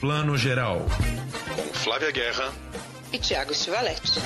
Plano Geral. Com Flávia Guerra e Tiago Stivaletti.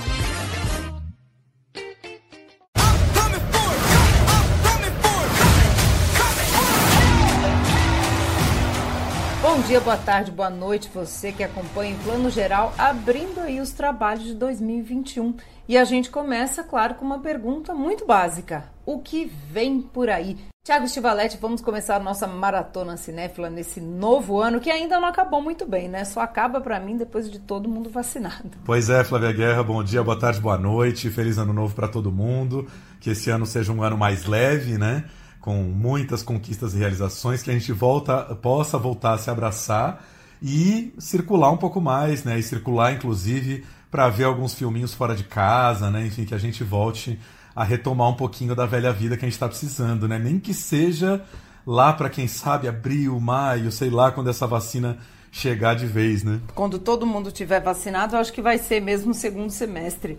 Dia, boa tarde, boa noite, você que acompanha em Plano Geral, abrindo aí os trabalhos de 2021. E a gente começa, claro, com uma pergunta muito básica: o que vem por aí? Tiago Stivaletti, vamos começar a nossa maratona cinéfila nesse novo ano, que ainda não acabou muito bem, né? Só acaba para mim depois de todo mundo vacinado. Pois é, Flávia Guerra, bom dia, boa tarde, boa noite, feliz ano novo para todo mundo. Que esse ano seja um ano mais leve, né? Com muitas conquistas e realizações, que a gente volta, possa voltar a se abraçar e circular um pouco mais, né? E circular, inclusive, para ver alguns filminhos fora de casa, né? Enfim, que a gente volte a retomar um pouquinho da velha vida que a gente está precisando, né? Nem que seja lá para quem sabe abril, maio, sei lá, quando essa vacina chegar de vez, né? Quando todo mundo tiver vacinado, eu acho que vai ser mesmo segundo semestre.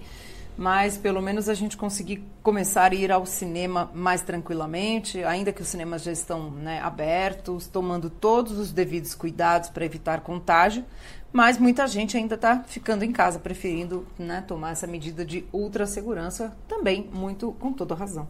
Mas pelo menos a gente conseguir começar a ir ao cinema mais tranquilamente, ainda que os cinemas já estão né, abertos, tomando todos os devidos cuidados para evitar contágio. Mas muita gente ainda está ficando em casa, preferindo né, tomar essa medida de ultra segurança, também muito com toda razão.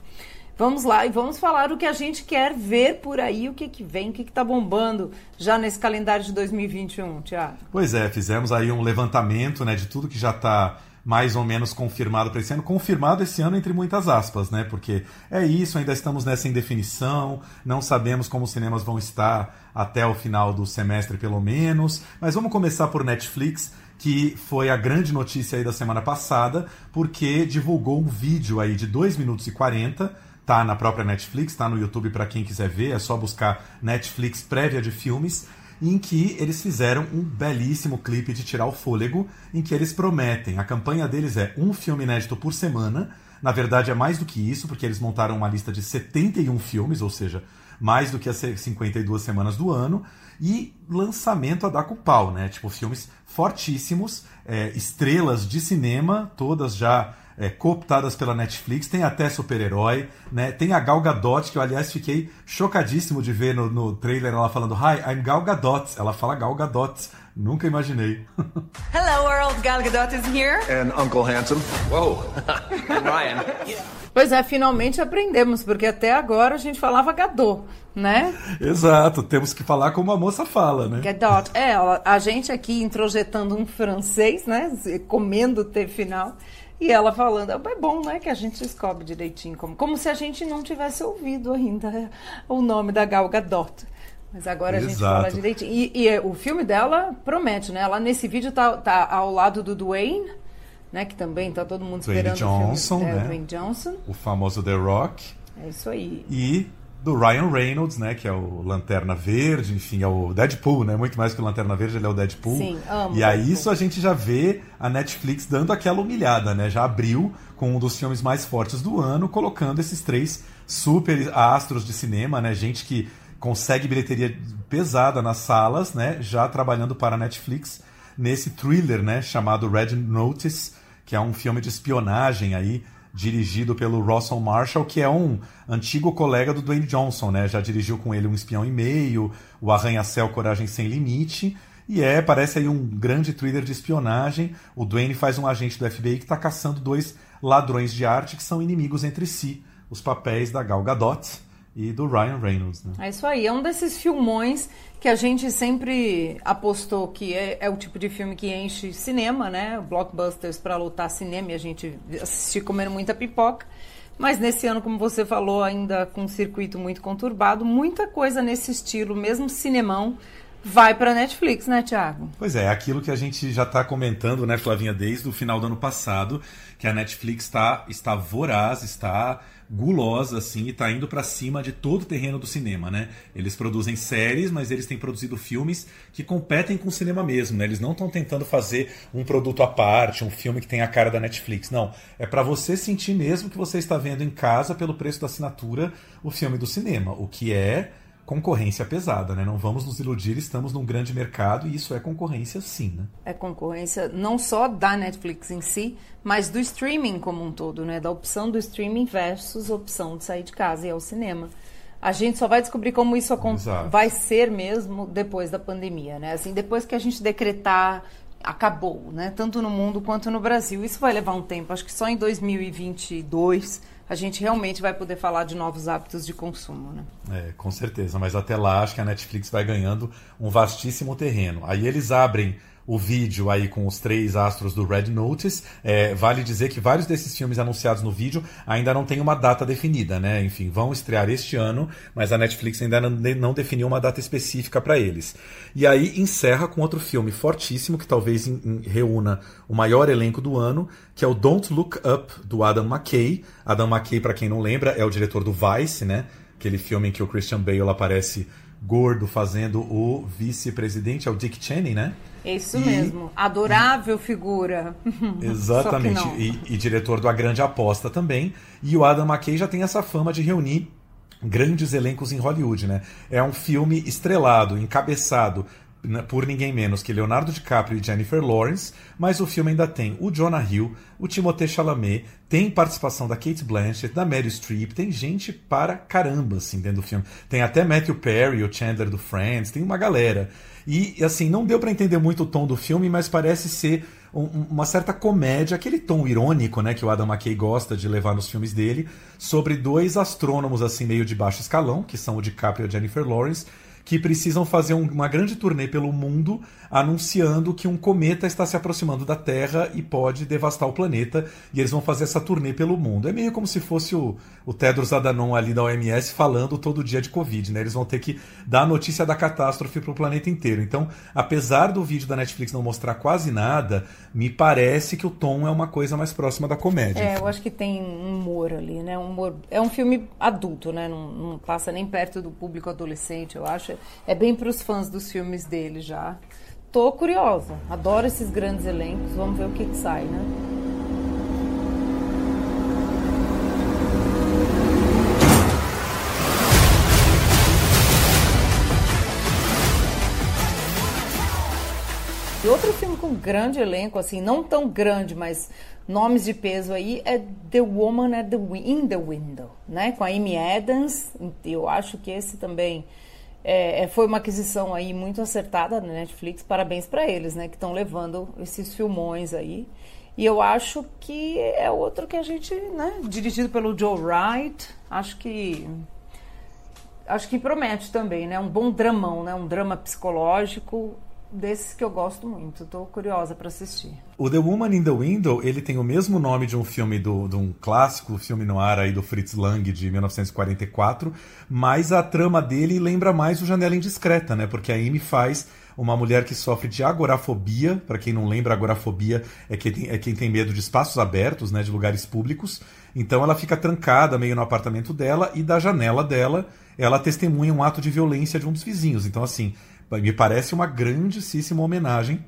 Vamos lá e vamos falar o que a gente quer ver por aí, o que, que vem, o que está bombando já nesse calendário de 2021, Tiago. Pois é, fizemos aí um levantamento né, de tudo que já está mais ou menos confirmado para esse ano. Confirmado esse ano entre muitas aspas, né? Porque é isso, ainda estamos nessa indefinição, não sabemos como os cinemas vão estar até o final do semestre, pelo menos. Mas vamos começar por Netflix, que foi a grande notícia aí da semana passada, porque divulgou um vídeo aí de 2 minutos e 40 tá na própria Netflix, tá no YouTube para quem quiser ver, é só buscar Netflix prévia de filmes em que eles fizeram um belíssimo clipe de tirar o fôlego, em que eles prometem. A campanha deles é um filme inédito por semana. Na verdade, é mais do que isso, porque eles montaram uma lista de 71 filmes, ou seja, mais do que as 52 semanas do ano. E lançamento a dar com pau, né? Tipo, filmes fortíssimos, é, estrelas de cinema, todas já é, cooptadas pela Netflix, tem até super-herói, né? Tem a Gal Gadot, que eu aliás fiquei chocadíssimo de ver no, no trailer ela falando Hi, I'm Gal Gadot. Ela fala Gal Gadot. Nunca imaginei. Hello world, Gal Gadot is here. And Uncle Handsome. Whoa, Ryan. Pois é, finalmente aprendemos, porque até agora a gente falava Gadot, né? Exato, temos que falar como a moça fala, né? Gadot. É, a gente aqui introjetando um francês, né? Comendo o T final. E ela falando, é bom, né, que a gente descobre direitinho, como, como se a gente não tivesse ouvido ainda o nome da Gal Gadot. Mas agora Exato. a gente fala direitinho. E, e, o filme dela promete, né? Ela nesse vídeo tá, tá ao lado do Dwayne, né? Que também tá todo mundo esperando Dwayne Johnson, o filme. É, né? Dwayne Johnson. O famoso The Rock. É isso aí. E do Ryan Reynolds, né, que é o Lanterna Verde, enfim, é o Deadpool, né, muito mais que o Lanterna Verde, ele é o Deadpool. Sim, amo. E aí isso a gente já vê a Netflix dando aquela humilhada, né, já abriu com um dos filmes mais fortes do ano, colocando esses três super astros de cinema, né, gente que consegue bilheteria pesada nas salas, né, já trabalhando para a Netflix nesse thriller, né, chamado Red Notice, que é um filme de espionagem aí dirigido pelo Russell Marshall, que é um antigo colega do Dwayne Johnson, né? Já dirigiu com ele Um Espião e Meio, O Arranha-Céu Coragem Sem Limite. E é, parece aí um grande thriller de espionagem. O Dwayne faz um agente do FBI que está caçando dois ladrões de arte que são inimigos entre si. Os papéis da Gal Gadot e do Ryan Reynolds. Né? É isso aí, é um desses filmões que a gente sempre apostou que é, é o tipo de filme que enche cinema, né? Blockbusters para lotar cinema e a gente assistir comendo muita pipoca. Mas nesse ano, como você falou, ainda com um circuito muito conturbado, muita coisa nesse estilo, mesmo cinemão, vai para Netflix, né, Thiago? Pois é, aquilo que a gente já está comentando, né, Flavinha, desde o final do ano passado, que a Netflix tá, está voraz, está gulosa, assim, e tá indo para cima de todo o terreno do cinema, né? Eles produzem séries, mas eles têm produzido filmes que competem com o cinema mesmo, né? Eles não estão tentando fazer um produto à parte, um filme que tem a cara da Netflix. Não, é para você sentir mesmo que você está vendo em casa pelo preço da assinatura o filme do cinema, o que é concorrência pesada, né? Não vamos nos iludir, estamos num grande mercado e isso é concorrência sim, né? É concorrência não só da Netflix em si, mas do streaming como um todo, né? Da opção do streaming versus opção de sair de casa e ir ao cinema. a gente só vai descobrir como isso Exato. vai ser mesmo depois da pandemia, né? Assim, depois que a gente decretar acabou, né? Tanto no mundo quanto no Brasil. Isso vai levar um tempo. Acho que só em 2022 a gente realmente vai poder falar de novos hábitos de consumo, né? É, com certeza. Mas até lá acho que a Netflix vai ganhando um vastíssimo terreno. Aí eles abrem o vídeo aí com os três astros do Red Notice. É, vale dizer que vários desses filmes anunciados no vídeo ainda não têm uma data definida, né? Enfim, vão estrear este ano, mas a Netflix ainda não, não definiu uma data específica para eles. E aí encerra com outro filme fortíssimo que talvez em, em, reúna o maior elenco do ano, que é o Don't Look Up do Adam McKay. Adam McKay, para quem não lembra, é o diretor do Vice, né? Aquele filme em que o Christian Bale aparece gordo fazendo o vice-presidente, é o Dick Cheney, né? Isso e... mesmo. Adorável figura. Exatamente. E, e, diretor do A Grande Aposta também. E o Adam McKay já tem essa fama de reunir grandes elencos em Hollywood, né? É um filme estrelado, encabeçado né, por ninguém menos que Leonardo DiCaprio e Jennifer Lawrence, mas o filme ainda tem o Jonah Hill, o Timothée Chalamet, tem participação da Kate Blanchett, da Meryl Streep, tem gente para caramba assim dentro do filme. Tem até Matthew Perry, o Chandler do Friends, tem uma galera. E assim, não deu para entender muito o tom do filme, mas parece ser um, uma certa comédia, aquele tom irônico, né, que o Adam McKay gosta de levar nos filmes dele, sobre dois astrônomos assim meio de baixo escalão, que são o DiCaprio e a Jennifer Lawrence, que precisam fazer um, uma grande turnê pelo mundo anunciando que um cometa está se aproximando da Terra e pode devastar o planeta. E eles vão fazer essa turnê pelo mundo. É meio como se fosse o, o Tedros Adhanom ali da OMS falando todo dia de Covid. Né? Eles vão ter que dar a notícia da catástrofe para o planeta inteiro. Então, apesar do vídeo da Netflix não mostrar quase nada, me parece que o tom é uma coisa mais próxima da comédia. É, eu acho que tem um humor ali, né? Um humor... É um filme adulto, né? Não, não passa nem perto do público adolescente, eu acho. É bem para os fãs dos filmes dele já. Tô curiosa, adoro esses grandes elencos, vamos ver o que, que sai, né? E outro filme com grande elenco, assim, não tão grande, mas nomes de peso aí, é The Woman at the in the Window, né? Com a Amy Adams. Eu acho que esse também é, é, foi uma aquisição aí muito acertada na Netflix. Parabéns para eles, né? Que estão levando esses filmões aí. E eu acho que é outro que a gente, né? Dirigido pelo Joe Wright. Acho que acho que promete também, né? Um bom dramão, né? Um drama psicológico desses que eu gosto muito. Estou curiosa para assistir. O The Woman in the Window, ele tem o mesmo nome de um filme do, de um clássico filme no ar aí do Fritz Lang de 1944, mas a trama dele lembra mais o Janela Indiscreta, né? Porque a Amy faz uma mulher que sofre de agorafobia. Para quem não lembra, agorafobia é quem, tem, é quem tem medo de espaços abertos, né, de lugares públicos. Então ela fica trancada meio no apartamento dela e da janela dela ela testemunha um ato de violência de um dos vizinhos. Então assim, me parece uma grandíssima homenagem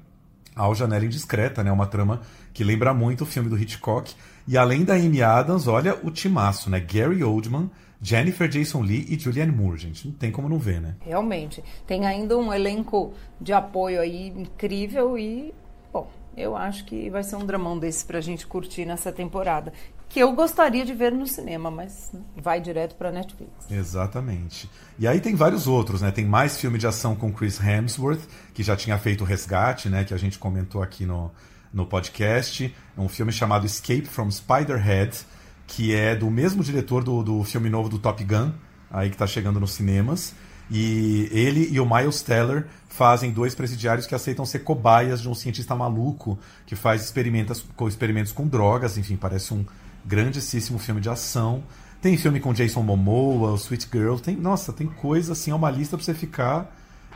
ao Janela Indiscreta, né? Uma trama que lembra muito o filme do Hitchcock. E além da Amy Adams, olha o timaço, né? Gary Oldman, Jennifer Jason Lee e Julianne Moore, gente. Não tem como não ver, né? Realmente. Tem ainda um elenco de apoio aí incrível e, bom, eu acho que vai ser um dramão desse pra gente curtir nessa temporada que eu gostaria de ver no cinema, mas vai direto para Netflix. Exatamente. E aí tem vários outros, né? Tem mais filme de ação com Chris Hemsworth, que já tinha feito o Resgate, né? Que a gente comentou aqui no, no podcast. Um filme chamado Escape from Spiderhead, que é do mesmo diretor do, do filme novo do Top Gun, aí que está chegando nos cinemas. E ele e o Miles Teller fazem dois presidiários que aceitam ser cobaias de um cientista maluco que faz experimentos experimentos com drogas. Enfim, parece um grandíssimo filme de ação. Tem filme com Jason Momoa, o Sweet Girl. Tem, nossa, tem coisa assim, é uma lista para você ficar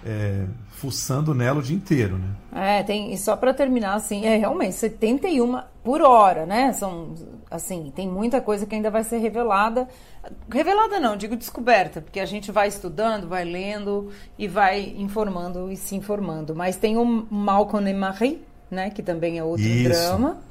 é, fuçando nela o dia inteiro, né? É, tem, e só para terminar, assim, é realmente 71 por hora, né? São, assim, tem muita coisa que ainda vai ser revelada. Revelada não, digo descoberta, porque a gente vai estudando, vai lendo e vai informando e se informando. Mas tem o Malcolm e Marie, né? Que também é outro Isso. drama.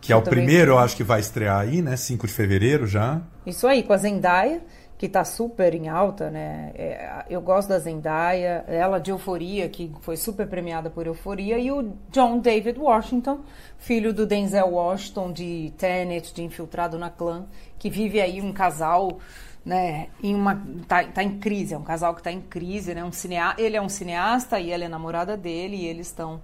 Que é o primeiro, eu acho que vai estrear aí, né? 5 de fevereiro já. Isso aí, com a Zendaya, que está super em alta, né? É, eu gosto da Zendaya, ela de Euforia, que foi super premiada por Euforia, e o John David Washington, filho do Denzel Washington, de Tenet, de Infiltrado na Clã, que vive aí um casal né, em uma tá, tá em crise, é um casal que está em crise, né? Um cinea, ele é um cineasta e ela é namorada dele e eles estão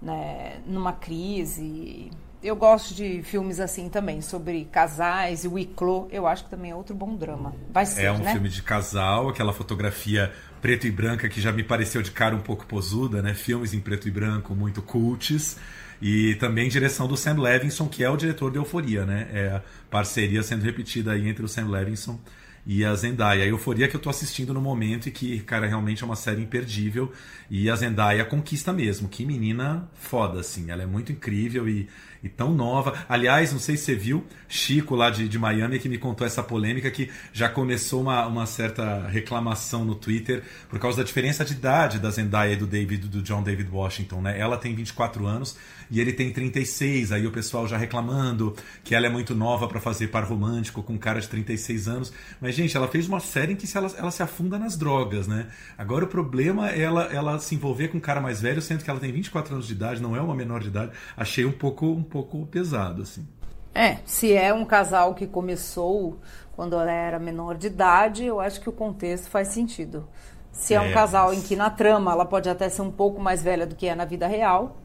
né, numa crise. Eu gosto de filmes assim também, sobre casais e o Iclô. Eu acho que também é outro bom drama. Vai ser, É um né? filme de casal, aquela fotografia preto e branca que já me pareceu de cara um pouco posuda, né? Filmes em preto e branco muito cults. E também direção do Sam Levinson, que é o diretor de Euforia, né? É a parceria sendo repetida aí entre o Sam Levinson e a Zendaya. A Euforia que eu tô assistindo no momento e que, cara, realmente é uma série imperdível. E a Zendaya conquista mesmo. Que menina foda, assim. Ela é muito incrível e, e tão nova. Aliás, não sei se você viu, Chico lá de, de Miami que me contou essa polêmica que já começou uma, uma certa reclamação no Twitter por causa da diferença de idade da Zendaya e do David do John David Washington, né? Ela tem 24 anos e ele tem 36. Aí o pessoal já reclamando que ela é muito nova para fazer par romântico com um cara de 36 anos. Mas gente, ela fez uma série em que ela, ela se afunda nas drogas, né? Agora o problema é ela, ela se envolver com um cara mais velho, sendo que ela tem 24 anos de idade, não é uma menor de idade. Achei um pouco um pouco pesado assim. É, se é um casal que começou quando ela era menor de idade, eu acho que o contexto faz sentido. Se é, um É, casal mas- em que na trama ela pode até ser um pouco mais velha do que é na vida real,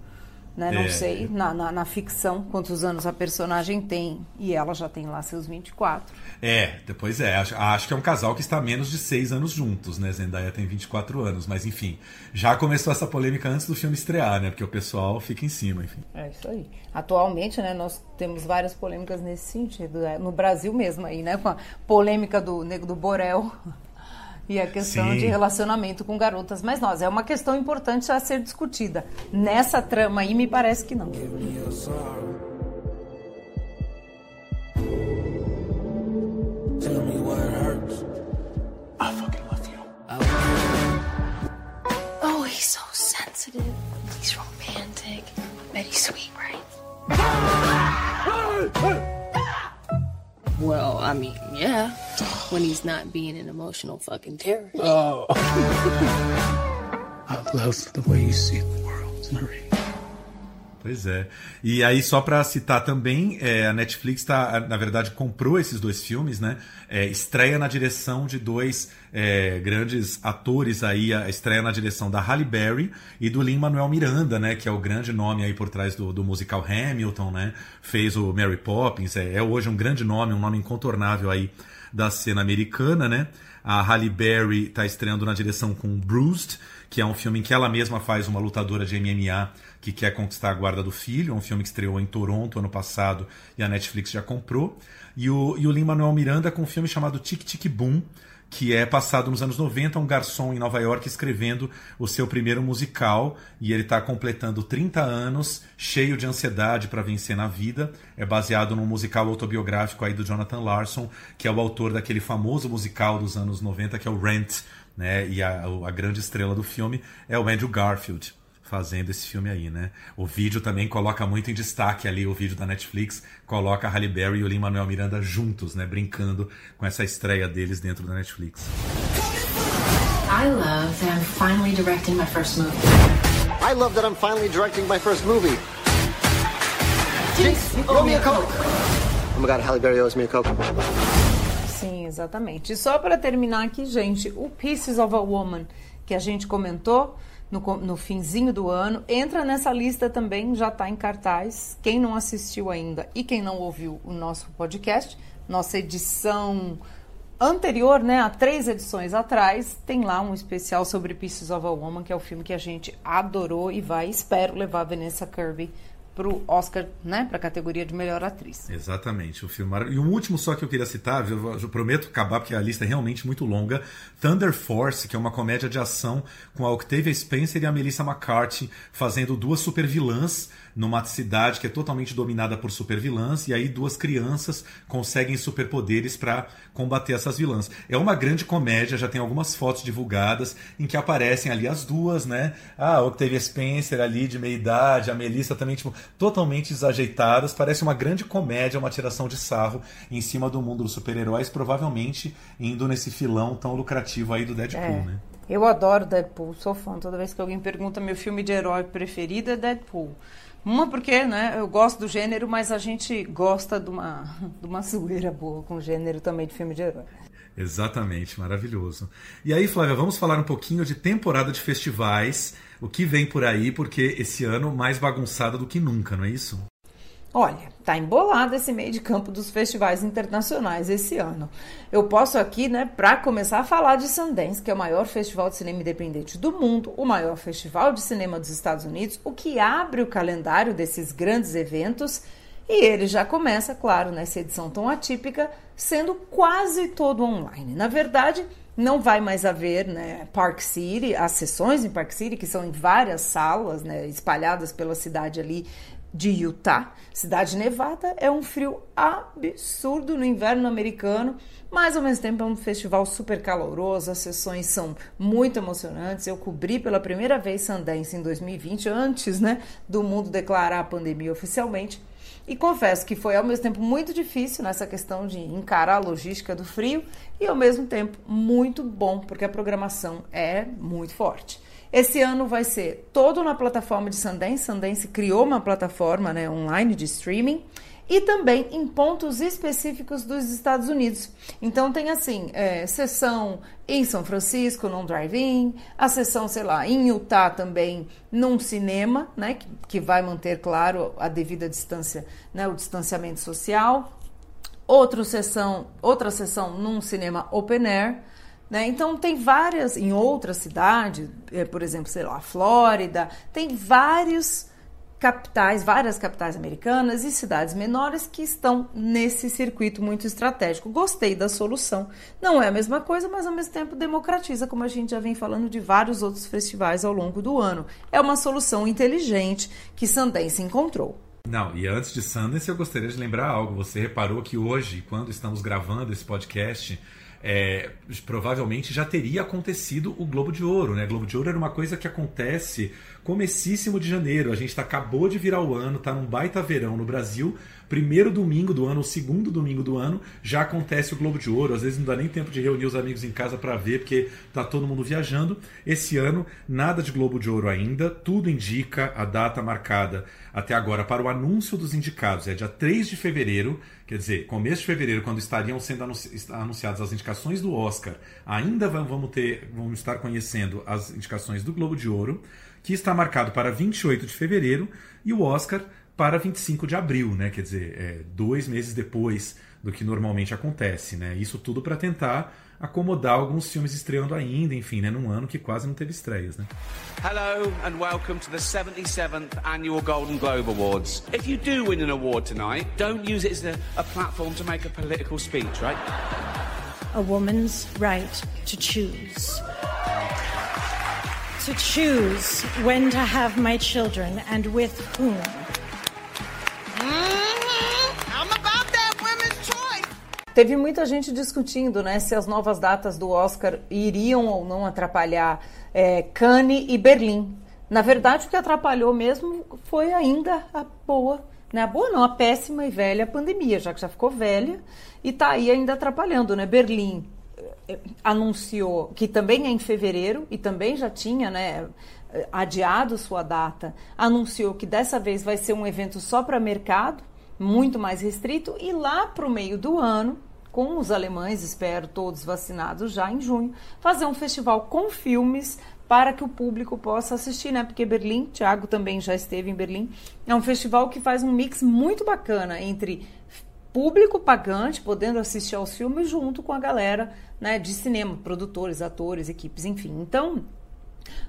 né? Não É. sei, na, na, na ficção, quantos anos a personagem tem. E ela já tem lá seus 24. É, depois é. Acho, acho que é um casal que está há menos de seis anos juntos, né? Zendaya tem 24 anos, mas enfim. Já começou essa polêmica antes do filme estrear, né? Porque o pessoal fica em cima, enfim. É isso aí. Atualmente, né, nós temos várias polêmicas nesse sentido. né? No Brasil mesmo aí, né? Com a polêmica do Nego do Borel e a questão Sim. de relacionamento com garotas mais novas. É uma questão importante a ser discutida. Nessa trama aí, me parece que não. I. Oh, he's so sensitive. He's romantic. Bet he's sweet, right? Well, I mean, yeah. When he's not being an emotional fucking terrorist. Oh. I love the way you see the world, Marie. Pois é. E aí, só pra citar também, é, a Netflix tá, na verdade, comprou esses dois filmes, né? É, estreia na direção de dois é, grandes atores aí, a estreia na direção da Halle Berry e do Lin-Manuel Miranda, né? Que é o grande nome aí por trás do, do musical Hamilton, né? Fez o Mary Poppins, é, é hoje um grande nome, um nome incontornável aí da cena americana, né? A Halle Berry está estreando na direção com Bruised, que é um filme em que ela mesma faz uma lutadora de MMA que quer conquistar a guarda do filho. Um filme que estreou em Toronto ano passado e a Netflix já comprou. E o, e o Lin-Manuel Miranda com um filme chamado Tic Tic Boom, que é passado nos anos 90, um garçom em Nova York escrevendo o seu primeiro musical e ele está completando 30 anos, cheio de ansiedade para vencer na vida. É baseado num musical autobiográfico aí do Jonathan Larson, que é o autor daquele famoso musical dos anos 90 que é o Rent, né? E a, a grande estrela do filme é o Andrew Garfield fazendo esse filme aí, né? O vídeo também coloca muito em destaque ali, o vídeo da Netflix coloca a Halle Berry e o Lin-Manuel Miranda juntos, né? Brincando com essa estreia deles dentro da Netflix. I love that I'm finally directing my first movie. I love that I'm finally directing my first movie. Jinx, me a Coke. Oh my god, Halle Berry owes me a Coke. Sim, exatamente. E só para terminar aqui, gente, o Pieces of a Woman, que a gente comentou no, no finzinho do ano, entra nessa lista também, já está em cartaz. Quem não assistiu ainda e quem não ouviu o nosso podcast, nossa edição anterior, né, há três edições atrás, tem lá um especial sobre Pieces of a Woman, que é o filme que a gente adorou e vai, espero, levar a Vanessa Kirby pro Oscar, né, para a categoria de melhor atriz. Exatamente, o filme. E um último só que eu queria citar, eu, eu prometo acabar porque a lista é realmente muito longa. Thunder Force, que é uma comédia de ação com a Octavia Spencer e a Melissa McCarthy fazendo duas supervilãs numa cidade que é totalmente dominada por supervilãs e aí duas crianças conseguem superpoderes para combater essas vilãs. É uma grande comédia, já tem algumas fotos divulgadas em que aparecem ali as duas, né? A Octavia Spencer ali de meia idade, a Melissa também tipo totalmente desajeitadas. Parece uma grande comédia, uma tiração de sarro em cima do mundo dos super-heróis, provavelmente indo nesse filão tão lucrativo aí do Deadpool, É. né? Eu adoro Deadpool, sou fã. Toda vez que alguém pergunta meu filme de herói preferido é Deadpool. Uma porque, né, eu gosto do gênero, mas a gente gosta de uma, de uma zoeira boa com o gênero também de filme de herói. Exatamente, maravilhoso. E aí, Flávia, vamos falar um pouquinho de temporada de festivais, o que vem por aí, porque esse ano mais bagunçado do que nunca, não é isso? Olha, tá embolado esse meio de campo dos festivais internacionais esse ano. Eu posso aqui, né, para começar a falar de Sundance, que é o maior festival de cinema independente do mundo, o maior festival de cinema dos Estados Unidos, o que abre o calendário desses grandes eventos. E ele já começa, claro, nessa edição tão atípica, sendo quase todo online. Na verdade, não vai mais haver né, Park City, as sessões em Park City, que são em várias salas né, espalhadas pela cidade ali de Utah. Cidade nevada é um frio absurdo no inverno americano, mas ao mesmo tempo é um festival super caloroso, as sessões são muito emocionantes. Eu cobri pela primeira vez Sundance em 2020, antes né, do mundo declarar a pandemia oficialmente. E confesso que foi ao mesmo tempo muito difícil nessa questão de encarar a logística do frio e ao mesmo tempo muito bom, porque a programação é muito forte. Esse ano vai ser todo na plataforma de Sundance. Sundance criou uma plataforma né, online de streaming e também em pontos específicos dos Estados Unidos. Então tem assim, é, sessão em São Francisco, num drive-in, a sessão, sei lá, em Utah também, num cinema, né, que, que vai manter, claro, a devida distância, né, o distanciamento social. Outra sessão, outra sessão num cinema open air. Né? Então, tem várias, em outras cidades, é, por exemplo, sei lá, Flórida, tem vários capitais, várias capitais americanas e cidades menores que estão nesse circuito muito estratégico. Gostei da solução. Não é a mesma coisa, mas ao mesmo tempo democratiza, como a gente já vem falando de vários outros festivais ao longo do ano. É uma solução inteligente que Sundance encontrou. Não, e antes de Sundance, eu gostaria de lembrar algo. Você reparou que hoje, quando estamos gravando esse podcast, é, provavelmente já teria acontecido o Globo de Ouro, né? Globo de Ouro era uma coisa que acontece comecíssimo de janeiro. A gente tá, acabou de virar o ano, tá num baita verão no Brasil. Primeiro domingo do ano, o segundo domingo do ano, já acontece o Globo de Ouro. Às vezes não dá nem tempo de reunir os amigos em casa para ver, porque tá todo mundo viajando. Esse ano, nada de Globo de Ouro ainda. Tudo indica a data marcada até agora para o anúncio dos indicados. É dia 3 de fevereiro. Quer dizer, começo de fevereiro, quando estariam sendo anunciadas as indicações do Oscar, ainda vamos ter, vamos estar conhecendo as indicações do Globo de Ouro, que está marcado para 28 de fevereiro, e o Oscar para 25 de abril, né? Quer dizer, é, dois meses depois do que normalmente acontece, né? Isso tudo para tentar acomodar alguns filmes estreando ainda, enfim, né, num ano que quase não teve estreias, né? Hello and welcome to the 77th annual Golden Globe Awards. If you do win an award tonight, don't use it as a, a platform to make a political speech, right? A woman's right to choose. To choose when to have my children and with whom. Teve muita gente discutindo né, se as novas datas do Oscar iriam ou não atrapalhar é, Cannes e Berlim. Na verdade, o que atrapalhou mesmo foi ainda a boa, né? A boa não, a péssima e velha pandemia, já que já ficou velha e está aí ainda atrapalhando, né? Berlim é, anunciou que também é em fevereiro e também já tinha, né? adiado sua data, anunciou que dessa vez vai ser um evento só para mercado, muito mais restrito, e lá para o meio do ano com os alemães, espero todos vacinados já em junho, fazer um festival com filmes para que o público possa assistir, né? Porque Berlim, Thiago também já esteve em Berlim, é um festival que faz um mix muito bacana entre público pagante podendo assistir aos filmes junto com a galera, né, de cinema, produtores, atores, equipes, enfim. Então,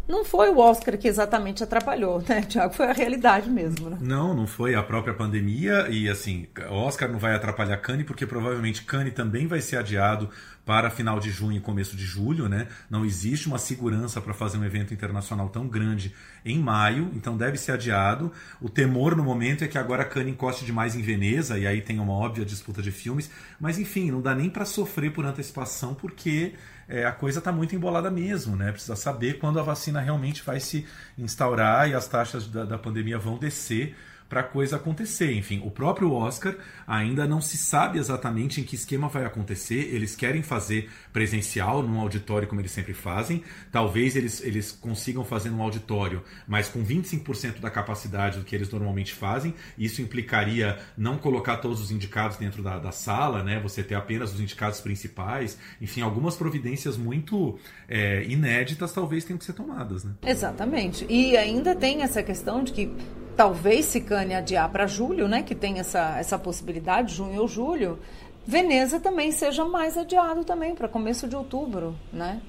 não foi o Oscar que exatamente atrapalhou, né, Tiago? Foi a realidade mesmo, né? Não, não foi a própria pandemia e assim, o Oscar não vai atrapalhar Cannes porque provavelmente Cannes também vai ser adiado para final de junho e começo de julho, né? Não existe uma segurança para fazer um evento internacional tão grande em maio, então deve ser adiado. O temor no momento é que agora Cannes encoste demais em Veneza e aí tem uma óbvia disputa de filmes, mas enfim, não dá nem para sofrer por antecipação porque é, a coisa está muito embolada mesmo, né? Precisa saber quando a vacina realmente vai se instaurar e as taxas da, da pandemia vão descer para a coisa acontecer. Enfim, o próprio Oscar ainda não se sabe exatamente em que esquema vai acontecer. Eles querem fazer presencial num auditório como eles sempre fazem. Talvez eles, eles consigam fazer num auditório, mas com 25% da capacidade do que eles normalmente fazem. Isso implicaria não colocar todos os indicados dentro da, da sala, né? Você ter apenas os indicados principais. Enfim, algumas providências muito é, inéditas talvez tenham que ser tomadas, né? Exatamente. E ainda tem essa questão de que talvez se cane adiar para julho, né? Que tem essa, essa possibilidade, junho ou julho. Veneza também seja mais adiado também para começo de outubro, né?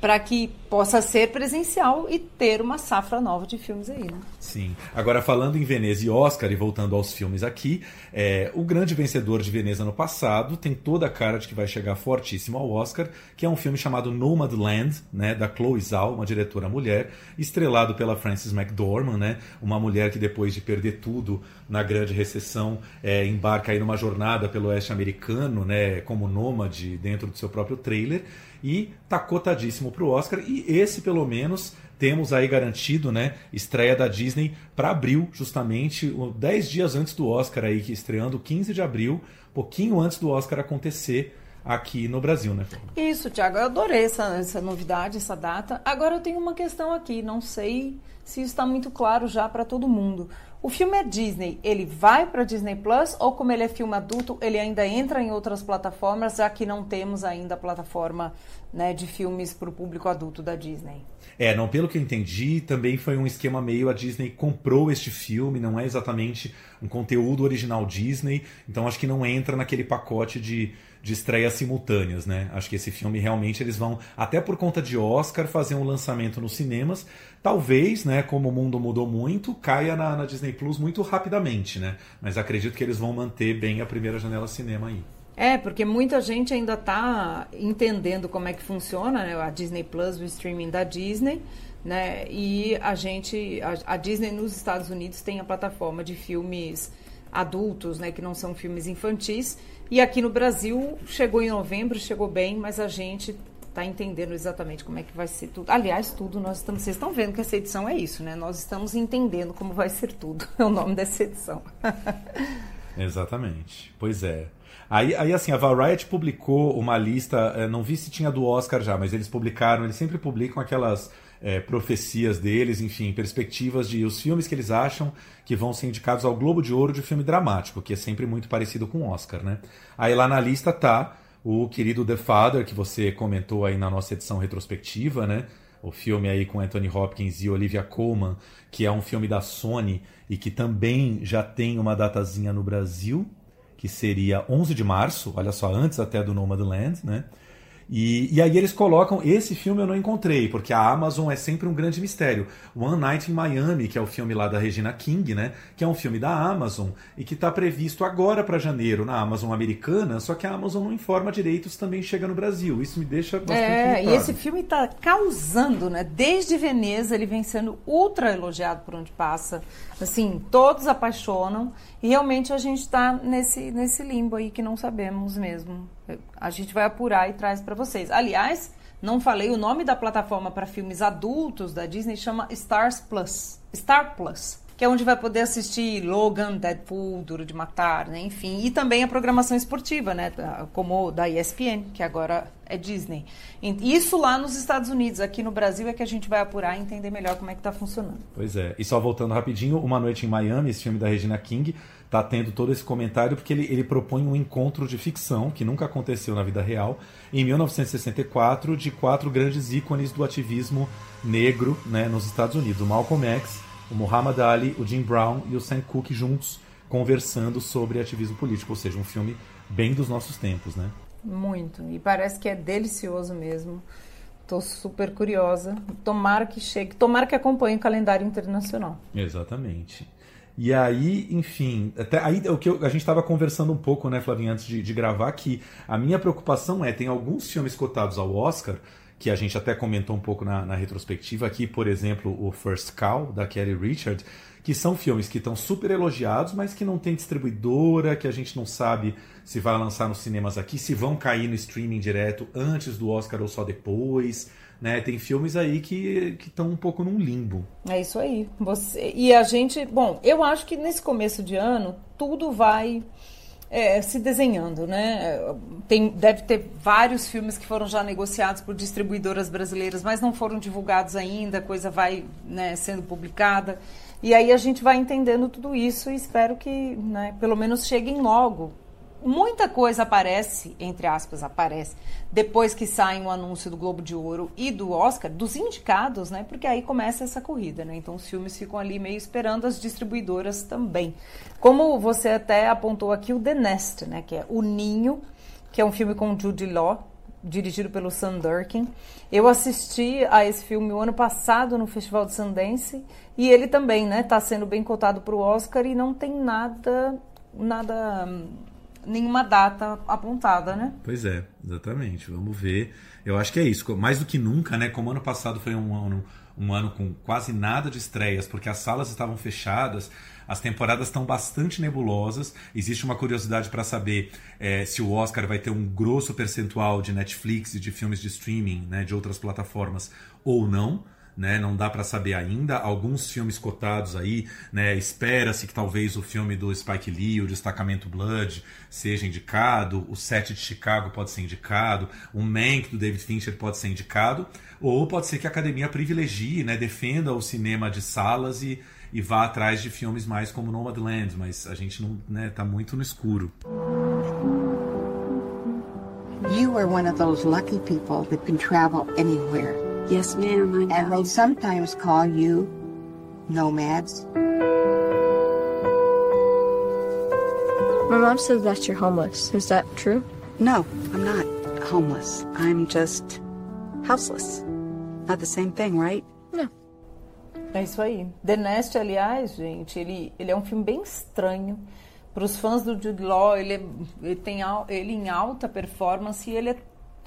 Para que possa ser presencial e ter uma safra nova de filmes aí, né? Sim. Agora, falando em Veneza e Oscar, e voltando aos filmes aqui, é, o grande vencedor de Veneza no passado tem toda a cara de que vai chegar fortíssimo ao Oscar, que é um filme chamado Nomadland, né, da Chloe Zhao, uma diretora mulher, estrelado pela Frances McDormand, né, uma mulher que depois de perder tudo na grande recessão é, embarca aí numa jornada pelo oeste americano, né, como nômade dentro do seu próprio trailer, e tá cotadíssimo para o Oscar. E esse, pelo menos, temos aí garantido, né? Estreia da Disney para abril, justamente 10 dias antes do Oscar, aí, que estreando 15 de abril, pouquinho antes do Oscar acontecer aqui no Brasil, né? Isso, Tiago, eu adorei essa, essa novidade, essa data. Agora eu tenho uma questão aqui, não sei se está muito claro já para todo mundo. O filme é Disney, ele vai para Disney Plus ou como ele é filme adulto, ele ainda entra em outras plataformas, já que não temos ainda a plataforma né, de filmes para o público adulto da Disney? É, não, pelo que eu entendi, também foi um esquema meio a Disney comprou este filme, não é exatamente um conteúdo original Disney, então acho que não entra naquele pacote de de estreias simultâneas, né? Acho que esse filme realmente eles vão, até por conta de Oscar, fazer um lançamento nos cinemas. Talvez, né, como o mundo mudou muito, caia na, na Disney Plus muito rapidamente, né? Mas acredito que eles vão manter bem a primeira janela cinema aí. É, porque muita gente ainda está entendendo como é que funciona né, a Disney Plus, o streaming da Disney, né? E a gente, a, a Disney nos Estados Unidos tem a plataforma de filmes adultos, né, que não são filmes infantis. E aqui no Brasil chegou em novembro, chegou bem, mas a gente está entendendo exatamente como é que vai ser tudo. Aliás, tudo nós estamos. Vocês estão vendo que essa edição é isso, né? Nós estamos entendendo como vai ser tudo. É o nome dessa edição. exatamente. Pois é. Aí, aí, assim, a Variety publicou uma lista, eh, não vi se tinha do Oscar já, mas eles publicaram, eles sempre publicam aquelas é, profecias deles, enfim, perspectivas de os filmes que eles acham que vão ser indicados ao Globo de Ouro de filme dramático, que é sempre muito parecido com o Oscar, né? Aí lá na lista tá o querido The Father, que você comentou aí na nossa edição retrospectiva, né? O filme aí com Anthony Hopkins e Olivia Colman, que é um filme da Sony e que também já tem uma datazinha no Brasil, que seria 11 de março, olha só, antes até do Nomadland, né? E, e aí eles colocam. Esse filme eu não encontrei, porque a Amazon é sempre um grande mistério. One Night in Miami, que é o filme lá da Regina King, né? Que é um filme da Amazon e que está previsto agora para janeiro na Amazon americana, só que a Amazon não informa direitos também chega no Brasil. Isso me deixa bastante. É, irritado. e esse filme está causando, né? Desde Veneza ele vem sendo ultra elogiado por onde passa. Assim, todos apaixonam e realmente a gente está nesse, nesse limbo aí que não sabemos mesmo. A gente vai apurar e traz para vocês. Aliás, não falei o nome da plataforma para filmes adultos da Disney chama Stars Plus. Star Plus que é onde vai poder assistir Logan, Deadpool, Duro de Matar, né? enfim, e também a programação esportiva, né, como da ESPN, que agora é Disney. Isso lá nos Estados Unidos, aqui no Brasil é que a gente vai apurar e entender melhor como é que está funcionando. Pois é, e só voltando rapidinho, Uma Noite em Miami, esse filme da Regina King, está tendo todo esse comentário porque ele, ele propõe um encontro de ficção que nunca aconteceu na vida real, em 1964, de quatro grandes ícones do ativismo negro né, nos Estados Unidos, Malcolm X, o Muhammad Ali, o Jim Brown e o Sam Cooke juntos conversando sobre ativismo político, ou seja, um filme bem dos nossos tempos, né? Muito. E parece que é delicioso mesmo. Estou super curiosa. Tomara que chegue, tomara que acompanhe o calendário internacional. Exatamente. E aí, enfim, até aí o que eu, a gente estava conversando um pouco, né, Flavinha, antes de, de gravar, que a minha preocupação é, tem alguns filmes cotados ao Oscar que a gente até comentou um pouco na, na retrospectiva aqui, por exemplo, o First Cow, da Kelly Richard, que são filmes que estão super elogiados, mas que não tem distribuidora, que a gente não sabe se vai lançar nos cinemas aqui, se vão cair no streaming direto antes do Oscar ou só depois. né? Tem filmes aí que estão um pouco num limbo. É isso aí. Você, e a gente, bom, eu acho que nesse começo de ano tudo vai é, se desenhando, né? Tem, deve ter vários filmes que foram já negociados por distribuidoras brasileiras, mas não foram divulgados ainda, a coisa vai né, sendo publicada. E aí a gente vai entendendo tudo isso e espero que né, pelo menos cheguem logo muita coisa aparece, entre aspas, aparece, depois que sai um anúncio do Globo de Ouro e do Oscar, dos indicados, né? Porque aí começa essa corrida, né? Então os filmes ficam ali meio esperando as distribuidoras também. Como você até apontou aqui, o The Nest, né? Que é O Ninho, que é um filme com Jude Law, dirigido pelo Sam Durkin. Eu assisti a esse filme o ano passado no Festival de Sundance e ele também, né? Está sendo bem cotado para o Oscar e não tem nada, nada nenhuma data apontada, né? Pois é, exatamente. Vamos ver. Eu acho que é isso. Mais do que nunca, né? Como ano passado foi um ano, um ano com quase nada de estreias, porque as salas estavam fechadas, as temporadas estão bastante nebulosas. Existe uma curiosidade para saber é, se o Oscar vai ter um grosso percentual de Netflix e de filmes de streaming, né, de outras plataformas ou não né? Não dá para saber ainda. Alguns filmes cotados aí, né? Espera-se que talvez o filme do Spike Lee, o Destacamento Blood, seja indicado. O Sete de Chicago pode ser indicado. O Mank do David Fincher pode ser indicado. Ou pode ser que a academia privilegie, né? Defenda o cinema de salas e e vá atrás de filmes mais como Nomadland, mas a gente não, né, tá muito no escuro. You are one of those lucky people that can travel anywhere. Yes, ma'am, I know. And they sometimes call you nomads. My mom says that you're homeless. Is that true? No, I'm not homeless. I'm just houseless. Not the same thing, right? Não. É isso aí. The Nest, aliás, gente, ele, ele é um filme bem estranho. Para os fãs do Jude Law, ele, é, ele tem ele em alta performance e ele é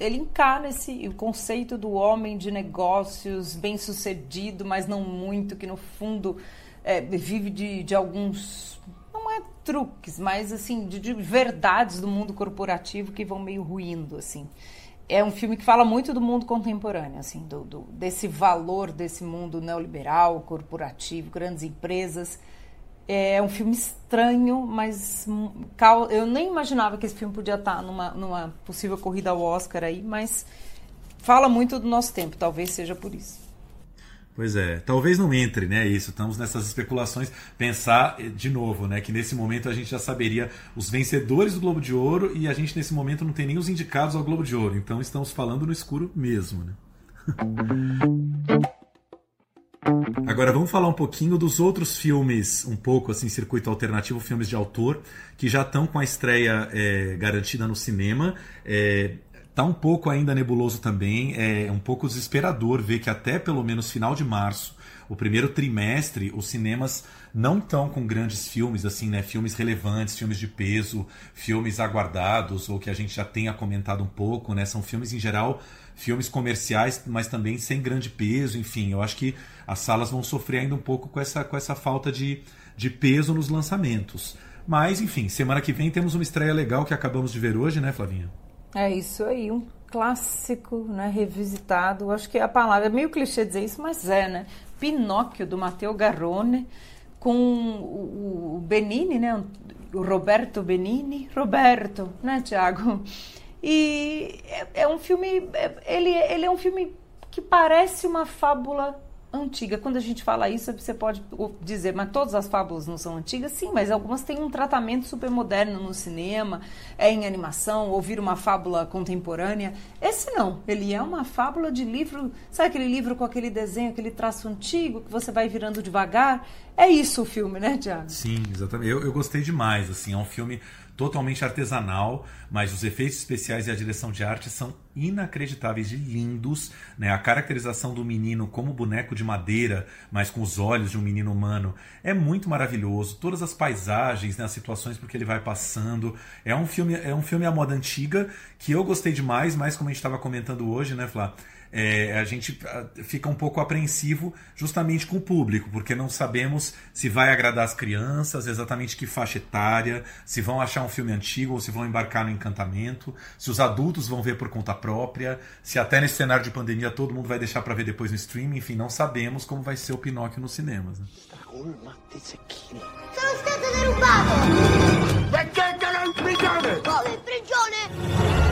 ele encara esse o conceito do homem de negócios bem sucedido, mas não muito, que no fundo é, vive de, de alguns não é truques, mas assim de, de, verdades do mundo corporativo que vão meio ruindo assim. É um filme que fala muito do mundo contemporâneo, assim, do, do desse valor desse mundo neoliberal, corporativo, grandes empresas é um filme estranho, mas eu nem imaginava que esse filme podia estar numa, numa possível corrida ao Oscar aí, mas fala muito do nosso tempo, talvez seja por isso. Pois é, talvez não entre, né? Isso, estamos nessas especulações. Pensar eh, de novo, né? Que nesse momento a gente já saberia os vencedores do Globo de Ouro e a gente nesse momento não tem nem os indicados ao Globo de Ouro. Então estamos falando no escuro mesmo, né? Agora vamos falar um pouquinho dos outros filmes, um pouco assim, circuito alternativo, filmes de autor, que já estão com a estreia é, garantida no cinema. É, tá um pouco ainda nebuloso também, é um pouco desesperador ver que até pelo menos final de março, o primeiro trimestre, os cinemas não estão com grandes filmes, assim, né? Filmes relevantes, filmes de peso, filmes aguardados, ou que a gente já tenha comentado um pouco, né? São filmes em geral filmes comerciais, mas também sem grande peso, enfim, eu acho que as salas vão sofrer ainda um pouco com essa, com essa falta de, de peso nos lançamentos. Mas, enfim, semana que vem temos uma estreia legal que acabamos de ver hoje, né, Flavinha? É isso aí, um clássico, né, revisitado. Acho que a palavra é meio clichê dizer isso, mas é, né? Pinóquio do Matteo Garrone com o, Benini, né? O Roberto Benini, Roberto, né, Tiago? E é, é um filme, é, ele, ele é um filme que parece uma fábula antiga. Quando a gente fala isso, você pode dizer, mas todas as fábulas não são antigas? Sim, mas algumas têm um tratamento super moderno no cinema, é em animação, ouvir uma fábula contemporânea. Esse não, ele é uma fábula de livro, sabe aquele livro com aquele desenho, aquele traço antigo que você vai virando devagar? É isso o filme, né, Tiago? Sim, exatamente. Eu, eu gostei demais, assim, é um filme totalmente artesanal, mas os efeitos especiais e a direção de arte são inacreditáveis e lindos. Né? A caracterização do menino como boneco de madeira, mas com os olhos de um menino humano, é muito maravilhoso. Todas as paisagens, né? as situações porque ele vai passando. É um filme, é um filme à moda antiga que eu gostei demais, mas como a gente estava comentando hoje, né, Flá? É, a gente ah, fica um pouco apreensivo justamente com o público, porque não sabemos se vai agradar as crianças, exatamente que faixa etária, se vão achar um filme antigo ou se vão embarcar no encantamento, se os adultos vão ver por conta própria, se até nesse cenário de pandemia todo mundo vai deixar para ver depois no streaming, enfim, não sabemos como vai ser o Pinóquio nos cinemas. Né? Sono stato derubato! Perché in prigione? Come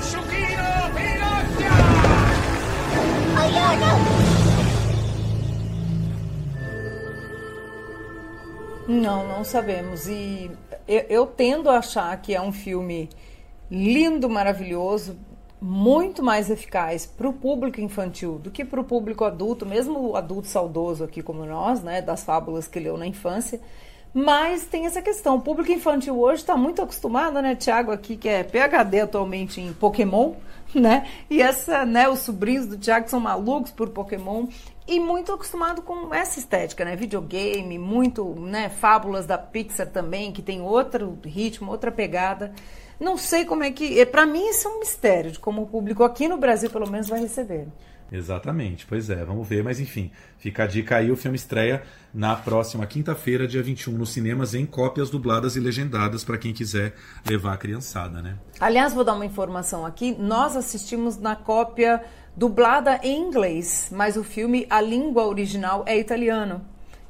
succhino Pinocchio! Aiuto! Não, não sabemos. E eu, eu tendo a achar que é um filme lindo, maravilhoso, muito mais eficaz para o público infantil do que para o público adulto, mesmo o adulto saudoso aqui como nós, né, das fábulas que leu na infância. Mas tem essa questão, o público infantil hoje está muito acostumado, né, Tiago aqui que é PhD atualmente em Pokémon, né? E essa, né, os sobrinhos do Tiago são malucos por Pokémon e muito acostumado com essa estética, né? Videogame, muito, né, fábulas da Pixar também, que tem outro ritmo, outra pegada. Não sei como é que, para mim isso é um mistério de como o público aqui no Brasil pelo menos vai receber. Exatamente, pois é, vamos ver, mas enfim, fica a dica aí, o filme estreia na próxima quinta-feira, dia 21, nos cinemas, em cópias dubladas e legendadas, para quem quiser levar a criançada, né? Aliás, vou dar uma informação aqui, nós assistimos na cópia dublada em inglês, mas o filme, a língua original é italiano.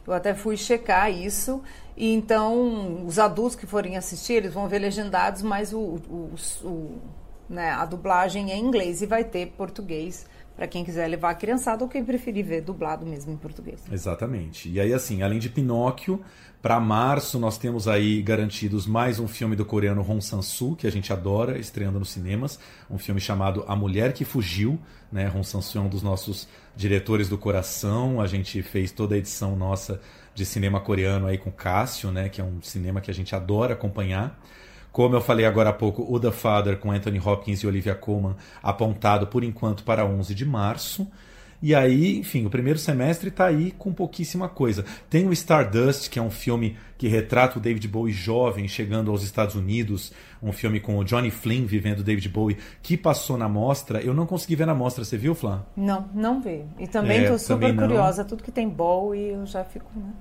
Eu até fui checar isso, e então os adultos que forem assistir, eles vão ver legendados, mas o, o, o né, a dublagem é em inglês e vai ter português para quem quiser levar a criançada ou quem preferir ver dublado mesmo em português. Exatamente. E aí, assim, além de Pinóquio, para março nós temos aí garantidos mais um filme do coreano Hong Sang-soo, que a gente adora, estreando nos cinemas, um filme chamado A Mulher que Fugiu, né? Hong Sang-soo é um dos nossos diretores do coração, a gente fez toda a edição nossa de cinema coreano aí com Cássio, né, que é um cinema que a gente adora acompanhar. Como eu falei agora há pouco, o The Father com Anthony Hopkins e Olivia Colman apontado por enquanto para 11 de março. E aí, enfim, o primeiro semestre está aí com pouquíssima coisa. Tem o Stardust, que é um filme que retrata o David Bowie jovem chegando aos Estados Unidos, um filme com o Johnny Flynn vivendo David Bowie, que passou na mostra. Eu não consegui ver na mostra, você viu, Flá? Não, não vi. E também estou é, super curiosa. Tudo que tem Bowie, eu já fico. Né?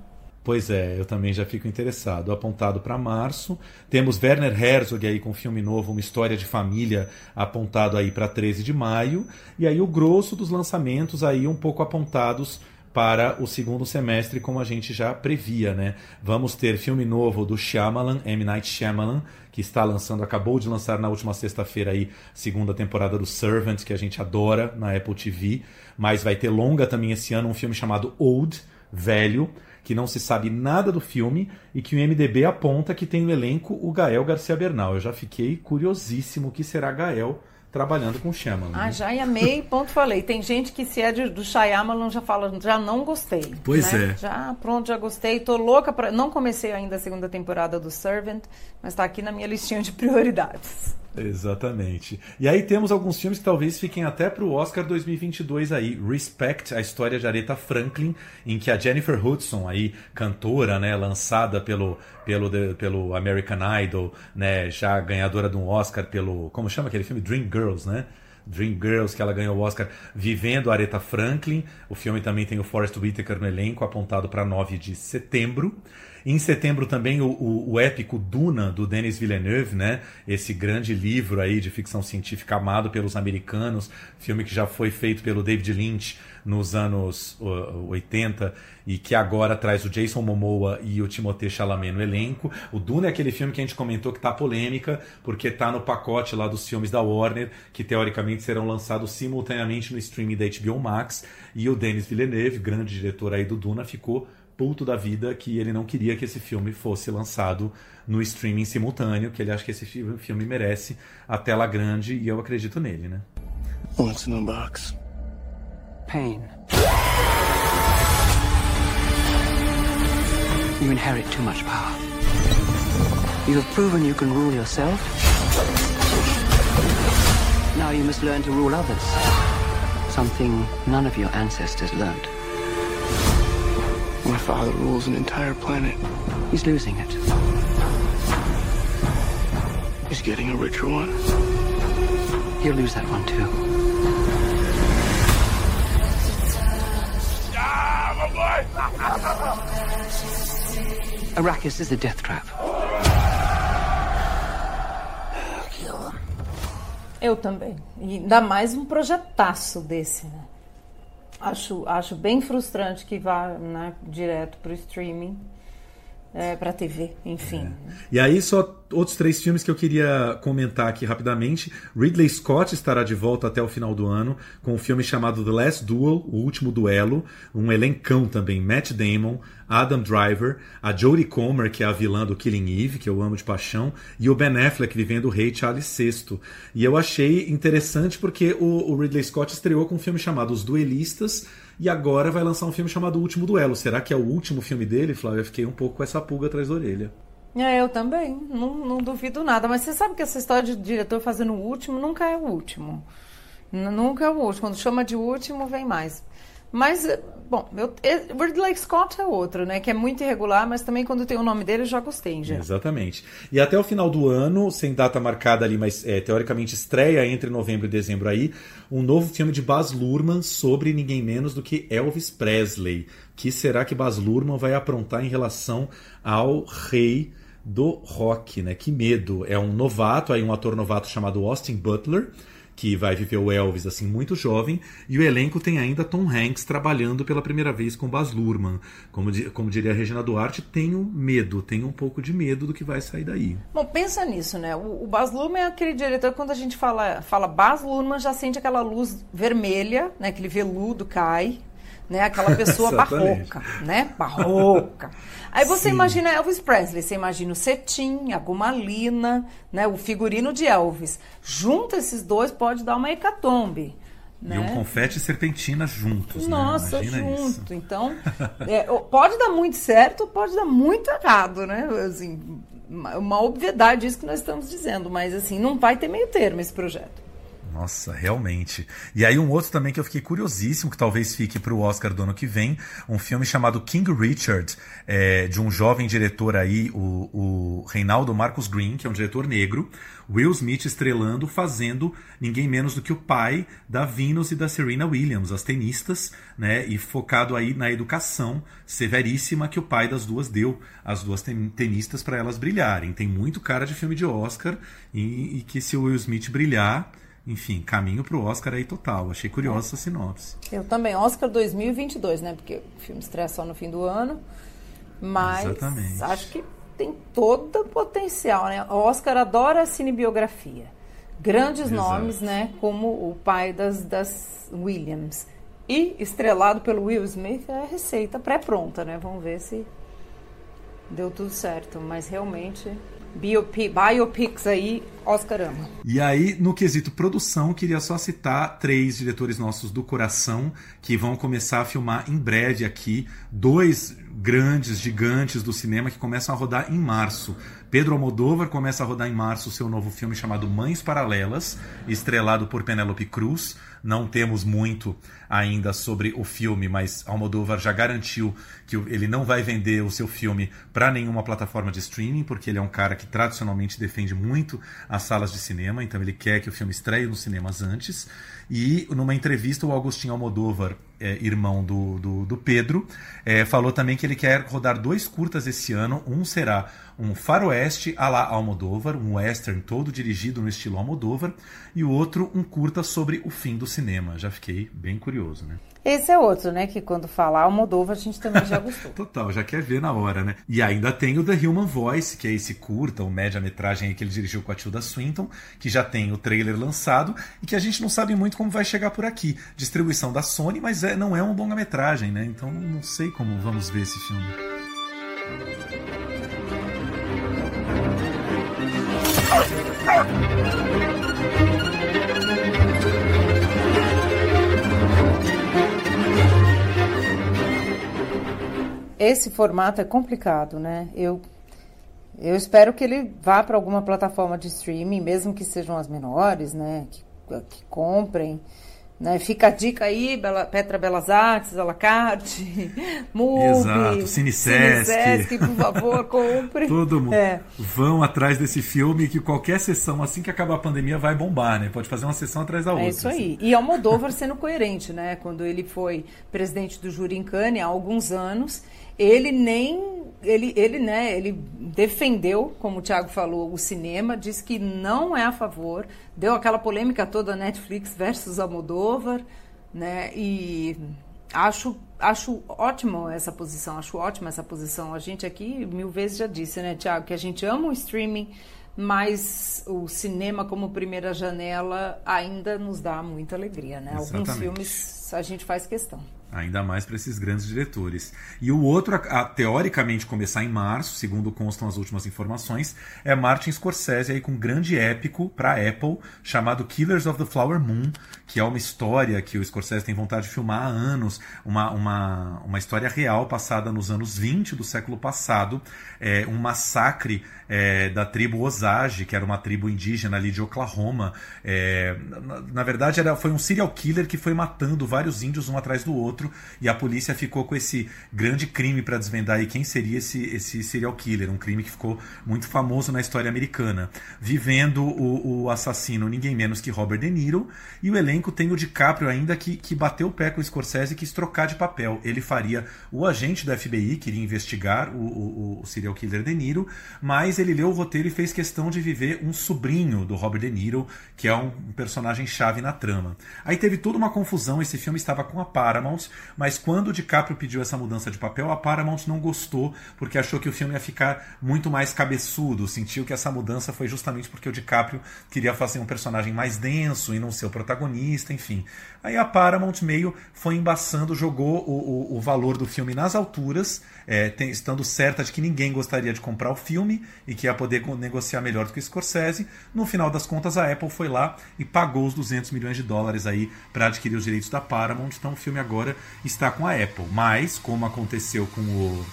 Pois é, eu também já fico interessado. Apontado para março. Temos Werner Herzog aí com um filme novo, Uma História de Família, apontado aí para 13 de maio. E aí o grosso dos lançamentos aí um pouco apontados para o segundo semestre, como a gente já previa, né? Vamos ter filme novo do Shyamalan, M. Night Shyamalan, que está lançando, acabou de lançar na última sexta-feira aí, segunda temporada do Servant, que a gente adora na Apple TV, mas vai ter longa também esse ano, um filme chamado Old, Velho, que não se sabe nada do filme e que o MDB aponta que tem no elenco o Gael Garcia Bernal. Eu já fiquei curiosíssimo o que será Gael trabalhando com o Shyamalan. Ah, já amei, ponto falei. Tem gente que se é de, do Shyamalan já fala, já não gostei. Pois né? é. Já, pronto, já gostei. Tô louca para não comecei ainda a segunda temporada do Servant, mas está aqui na minha listinha de prioridades. Exatamente. E aí temos alguns filmes que talvez fiquem até para o Oscar 2022 aí. Respect, a história de Aretha Franklin, em que a Jennifer Hudson, aí cantora, né, lançada pelo pelo pelo American Idol, né, já ganhadora de um Oscar pelo, como chama aquele filme Dream Girls, né? Dream Girls, que ela ganhou o Oscar vivendo Aretha Franklin. O filme também tem o Forrest Whitaker no elenco, apontado para 9 de setembro. Em setembro também o, o, o, épico Duna, do Denis Villeneuve, né? Esse grande livro aí de ficção científica amado pelos americanos, filme que já foi feito pelo David Lynch nos anos uh, 80 e que agora traz o Jason Momoa e o Timothée Chalamet no elenco. O Duna é aquele filme que a gente comentou que tá polêmica, porque tá no pacote lá dos filmes da Warner, que teoricamente serão lançados simultaneamente no streaming da HBO Max, e o Denis Villeneuve, grande diretor aí do Duna, ficou puto da vida que ele não queria que esse filme fosse lançado no streaming simultâneo, que ele acha que esse filme merece a tela grande e eu acredito nele, né? What's in the box? Pain. You inherit too much power. You have proven you can rule yourself Now you must learn to rule others. Something none of your ancestors learned. My father rules an entire planet. He's losing it. He's getting a richer one. He'll lose that one too. Arrakis is a death trap. Eu também. E ainda mais um projetaço desse, né? Acho, acho bem frustrante que vá né, direto para o streaming, é, para a TV, enfim. É. E aí, só outros três filmes que eu queria comentar aqui rapidamente. Ridley Scott estará de volta até o final do ano com um filme chamado The Last Duel, O Último Duelo, um elencão também, Matt Damon, Adam Driver, a Jodie Comer, que é a vilã do Killing Eve, que eu amo de paixão, e o Ben Affleck vivendo o rei Charles VI. E eu achei interessante porque o, o Ridley Scott estreou com um filme chamado Os Duelistas, e agora vai lançar um filme chamado O Último Duelo. Será que é o último filme dele, Flávio? Eu fiquei um pouco com essa pulga atrás da orelha. É, eu também. Não, não duvido nada. Mas você sabe que essa história de diretor fazendo o último nunca é o último. Nunca é o último. Quando chama de último, vem mais. Mas, bom, eu, Ridley Scott é outro, né? Que é muito irregular, mas também quando tem o nome dele eu já gostei já. Exatamente. E até o final do ano, sem data marcada ali, mas é, teoricamente estreia entre novembro e dezembro aí, um novo filme de Baz Luhrmann sobre ninguém menos do que Elvis Presley. Que será que Baz Luhrmann vai aprontar em relação ao rei do rock, né? Que medo. É um novato, aí um ator novato chamado Austin Butler que vai viver o Elvis assim muito jovem, e o elenco tem ainda Tom Hanks trabalhando pela primeira vez com Baz Luhrmann. Como, como diria a Regina Duarte, tenho medo, tenho um pouco de medo do que vai sair daí. Bom, pensa nisso, né? O, o Baz Luhrmann é aquele diretor quando a gente fala, fala Baz Luhrmann já sente aquela luz vermelha, né? Aquele veludo cai, né? Aquela pessoa barroca, né? Barroca. Aí você Sim. imagina Elvis Presley, você imagina o cetim, a gomalina, né? O figurino de Elvis. Junta esses dois pode dar uma hecatombe. Né? E um confete e serpentina juntos. Né? Nossa, né? junto. Isso. Então, é, pode dar muito certo, pode dar muito errado, né? Assim, uma obviedade isso que nós estamos dizendo, mas assim, não vai ter meio termo esse projeto. Nossa, realmente. E aí um outro também que eu fiquei curiosíssimo, que talvez fique para o Oscar do ano que vem, um filme chamado King Richard, é, de um jovem diretor aí, o, o Reinaldo Marcos Green, que é um diretor negro, Will Smith estrelando, fazendo ninguém menos do que o pai da Venus e da Serena Williams, as tenistas, né? E focado aí na educação severíssima que o pai das duas deu às duas tenistas para elas brilharem. Tem muito cara de filme de Oscar e, e que se o Will Smith brilhar enfim, caminho para o Oscar aí total. Achei curiosa essa sinopse. Eu também. Oscar 2022, né? Porque o filme estreia só no fim do ano. Mas Exatamente. acho que tem todo o potencial, né? O Oscar adora a cinebiografia. Grandes Exato. nomes, né? Como o pai das, das Williams. E estrelado pelo Will Smith é a receita pré-pronta, né? Vamos ver se deu tudo certo. Mas realmente Biopic, biopics aí, Oscar ama. E aí, no quesito produção, queria só citar três diretores nossos do coração que vão começar a filmar em breve aqui. Dois grandes, gigantes do cinema que começam a rodar em março. Pedro Almodóvar começa a rodar em março seu novo filme chamado Mães Paralelas, estrelado por Penélope Cruz. Não temos muito ainda sobre o filme, mas Almodóvar já garantiu que ele não vai vender o seu filme para nenhuma plataforma de streaming, porque ele é um cara que tradicionalmente defende muito as salas de cinema, então ele quer que o filme estreie nos cinemas antes. E numa entrevista, o Agostinho Almodóvar, é, irmão do, do, do Pedro, é, falou também que ele quer rodar dois curtas esse ano. Um será um faroeste à la Almodóvar, um western todo dirigido no estilo Almodóvar, e o outro um curta sobre o fim do cinema. Já fiquei bem curioso, né? Esse é outro, né? Que quando falar Almodóvar a gente também já gostou. Total, já quer ver na hora, né? E ainda tem o The Human Voice, que é esse curta, o média-metragem que ele dirigiu com a Tilda Swinton, que já tem o trailer lançado e que a gente não sabe muito como vai chegar por aqui. Distribuição da Sony, mas é, não é um longa-metragem, né? Então não sei como vamos ver esse filme. Esse formato é complicado, né? Eu Eu espero que ele vá para alguma plataforma de streaming, mesmo que sejam as menores, né? Que, que comprem. Né? Fica a dica aí, Bela, Petra Belas Artes, Alacarte, MUBI, Exato, Cinesesc. Cinesesc, por favor, compre. Todo mundo. É. Vão atrás desse filme que qualquer sessão, assim que acabar a pandemia, vai bombar, né? Pode fazer uma sessão atrás da outra. É isso aí. E Almodóvar sendo coerente, né? Quando ele foi presidente do Júri em Cannes há alguns anos, ele nem ele, ele, né, ele defendeu, como o Thiago falou, o cinema, disse que não é a favor, deu aquela polêmica toda Netflix versus Almodóvar, né? E acho acho ótimo essa posição, acho ótima essa posição. A gente aqui mil vezes já disse, né, Thiago, que a gente ama o streaming, mas o cinema como primeira janela ainda nos dá muita alegria, né? Exatamente. Alguns filmes a gente faz questão. Ainda mais para esses grandes diretores. E o outro, a, a, teoricamente, começar em março, segundo constam as últimas informações, é Martin Scorsese aí com um grande épico para Apple, chamado Killers of the Flower Moon, que é uma história que o Scorsese tem vontade de filmar há anos, uma, uma, uma história real passada nos anos 20 do século passado, é, um massacre é, da tribo Osage, que era uma tribo indígena ali de Oklahoma. É, na, na, verdade, era, foi um serial killer que foi matando vários índios um atrás do outro, e a polícia ficou com esse grande crime para desvendar aí quem seria esse, esse serial killer, um crime que ficou muito famoso na história americana. Vivendo o, o assassino, ninguém menos que Robert De Niro, e o elenco tem o DiCaprio ainda que, que bateu o pé com o Scorsese e quis trocar de papel. Ele faria o agente da FBI, que iria investigar o, o, o serial killer De Niro, mas ele leu o roteiro e fez questão de viver um sobrinho do Robert De Niro, que é um personagem chave na trama. Aí teve toda uma confusão, esse filme estava com a Paramount, mas quando o DiCaprio pediu essa mudança de papel, a Paramount não gostou, porque achou que o filme ia ficar muito mais cabeçudo, sentiu que essa mudança foi justamente porque o DiCaprio queria fazer um personagem mais denso e não ser o protagonista, enfim. Aí a Paramount meio foi embaçando, jogou o, o, o valor do filme nas alturas, é, tem, estando certa de que ninguém gostaria de comprar o filme e que ia poder negociar melhor do que o Scorsese. No final das contas, a Apple foi lá e pagou os 200 milhões de dólares aí para adquirir os direitos da Paramount. Então o filme agora está com a Apple. Mas, como aconteceu com o,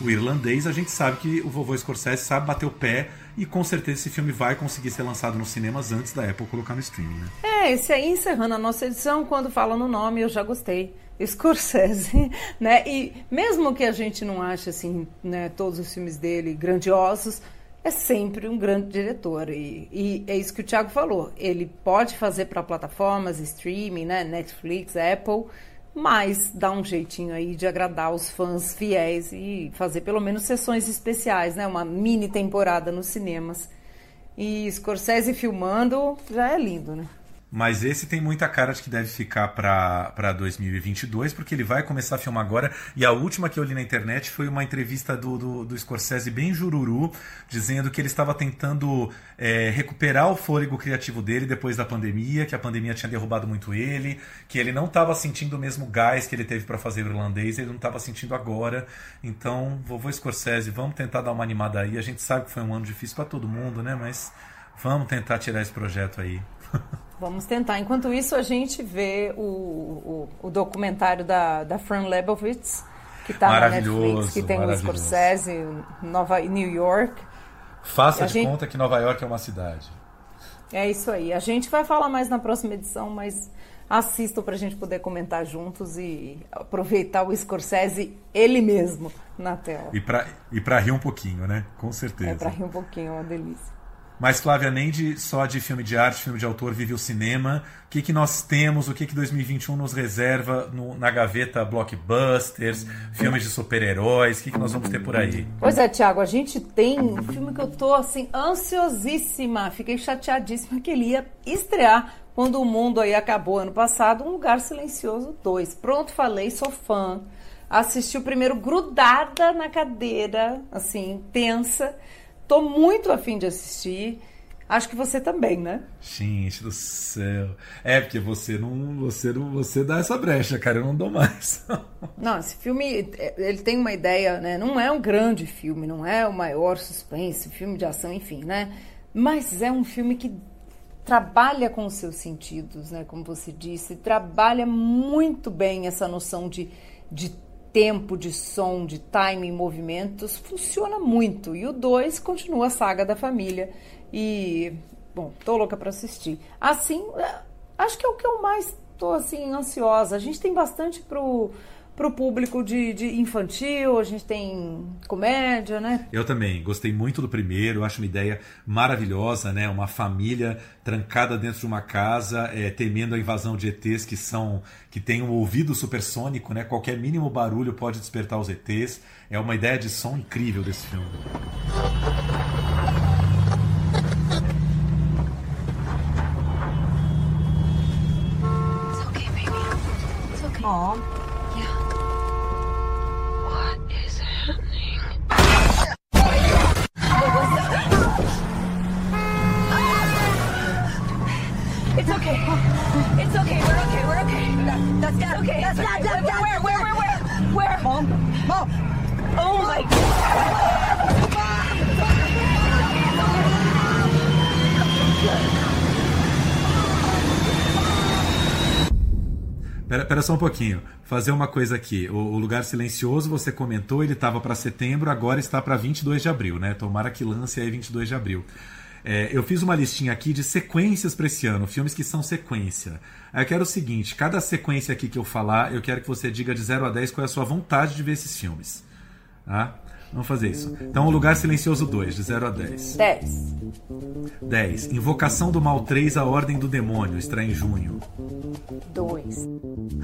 o irlandês, a gente sabe que o vovô Scorsese sabe bater o pé e com certeza esse filme vai conseguir ser lançado nos cinemas antes da Apple colocar no streaming, né? É, esse aí encerrando a nossa edição, quando fala no nome, eu já gostei. Scorsese, né? E mesmo que a gente não ache assim, né, todos os filmes dele grandiosos, é sempre um grande diretor. E, e é isso que o Thiago falou. Ele pode fazer para plataformas, streaming, né, Netflix, Apple, mas dá um jeitinho aí de agradar os fãs fiéis e fazer pelo menos sessões especiais, né? Uma mini temporada nos cinemas. E Scorsese filmando já é lindo, né? Mas esse tem muita cara de que deve ficar para 2022, porque ele vai começar a filmar agora. E a última que eu li na internet foi uma entrevista do, do, do Scorsese bem jururu, dizendo que ele estava tentando é, recuperar o fôlego criativo dele depois da pandemia, que a pandemia tinha derrubado muito ele, que ele não estava sentindo o mesmo gás que ele teve para fazer o irlandês, ele não estava sentindo agora. Então, vovô Scorsese, vamos tentar dar uma animada aí. A gente sabe que foi um ano difícil para todo mundo, né? Mas vamos tentar tirar esse projeto aí. Vamos tentar. Enquanto isso, a gente vê o, o, o documentário da, da Fran Lebowitz, que está na Netflix, que tem o Scorsese, Nova, New York. Faça de gente... conta que Nova York é uma cidade. É isso aí. A gente vai falar mais na próxima edição, mas assistam para a gente poder comentar juntos e aproveitar o Scorsese ele mesmo na tela. E para e rir um pouquinho, né? Com certeza. É para rir um pouquinho, é uma delícia. Mas, Flávia, nem de, só de filme de arte, filme de autor, vive o cinema. O que, que nós temos, o que, que 2021 nos reserva no, na gaveta blockbusters, filmes de super-heróis? O que, que nós vamos ter por aí? Pois é, Thiago, a gente tem um filme que eu tô, assim, ansiosíssima. Fiquei chateadíssima que ele ia estrear quando o mundo aí acabou ano passado, Um Lugar Silencioso 2. Pronto, falei, sou fã. Assisti o primeiro grudada na cadeira, assim, tensa. Tô muito afim de assistir. Acho que você também, né? Gente do céu. É, porque você não, você não, você dá essa brecha, cara, eu não dou mais. não, esse filme, é, ele tem uma ideia, né? Não é um grande filme, não é o maior suspense, filme de ação, enfim, né? Mas é um filme que trabalha com os seus sentidos, né? Como você disse, trabalha muito bem essa noção de, de tempo, de som, de time e movimentos, funciona muito. E o 2 continua a saga da família. E, bom, tô louca para assistir. Assim, é, acho que é o que eu mais tô, assim, ansiosa. A gente tem bastante pro para o público de, de, infantil, a gente tem comédia, né? Eu também gostei muito do primeiro, acho uma ideia maravilhosa, né? Uma família trancada dentro de uma casa, é, temendo a invasão de ETs que são que tem um ouvido supersônico, né? Qualquer mínimo barulho pode despertar os ETs. É uma ideia de som incrível desse filme. It's Pera, pera só um pouquinho. Fazer uma coisa aqui. O, o Lugar Silencioso, você comentou, ele estava para setembro, agora está para 22 de abril, né? Tomara que lance aí 22 de abril. É, eu fiz uma listinha aqui de sequências para esse ano, filmes que são sequência. Eu quero o seguinte: cada sequência aqui que eu falar, eu quero que você diga de 0 a 10 qual é a sua vontade de ver esses filmes. Tá? Vamos fazer isso. Então, O Lugar Silencioso 2, de 0 a 10. 10. 10. Invocação do Mal 3, A Ordem do Demônio, estreia em junho. 2.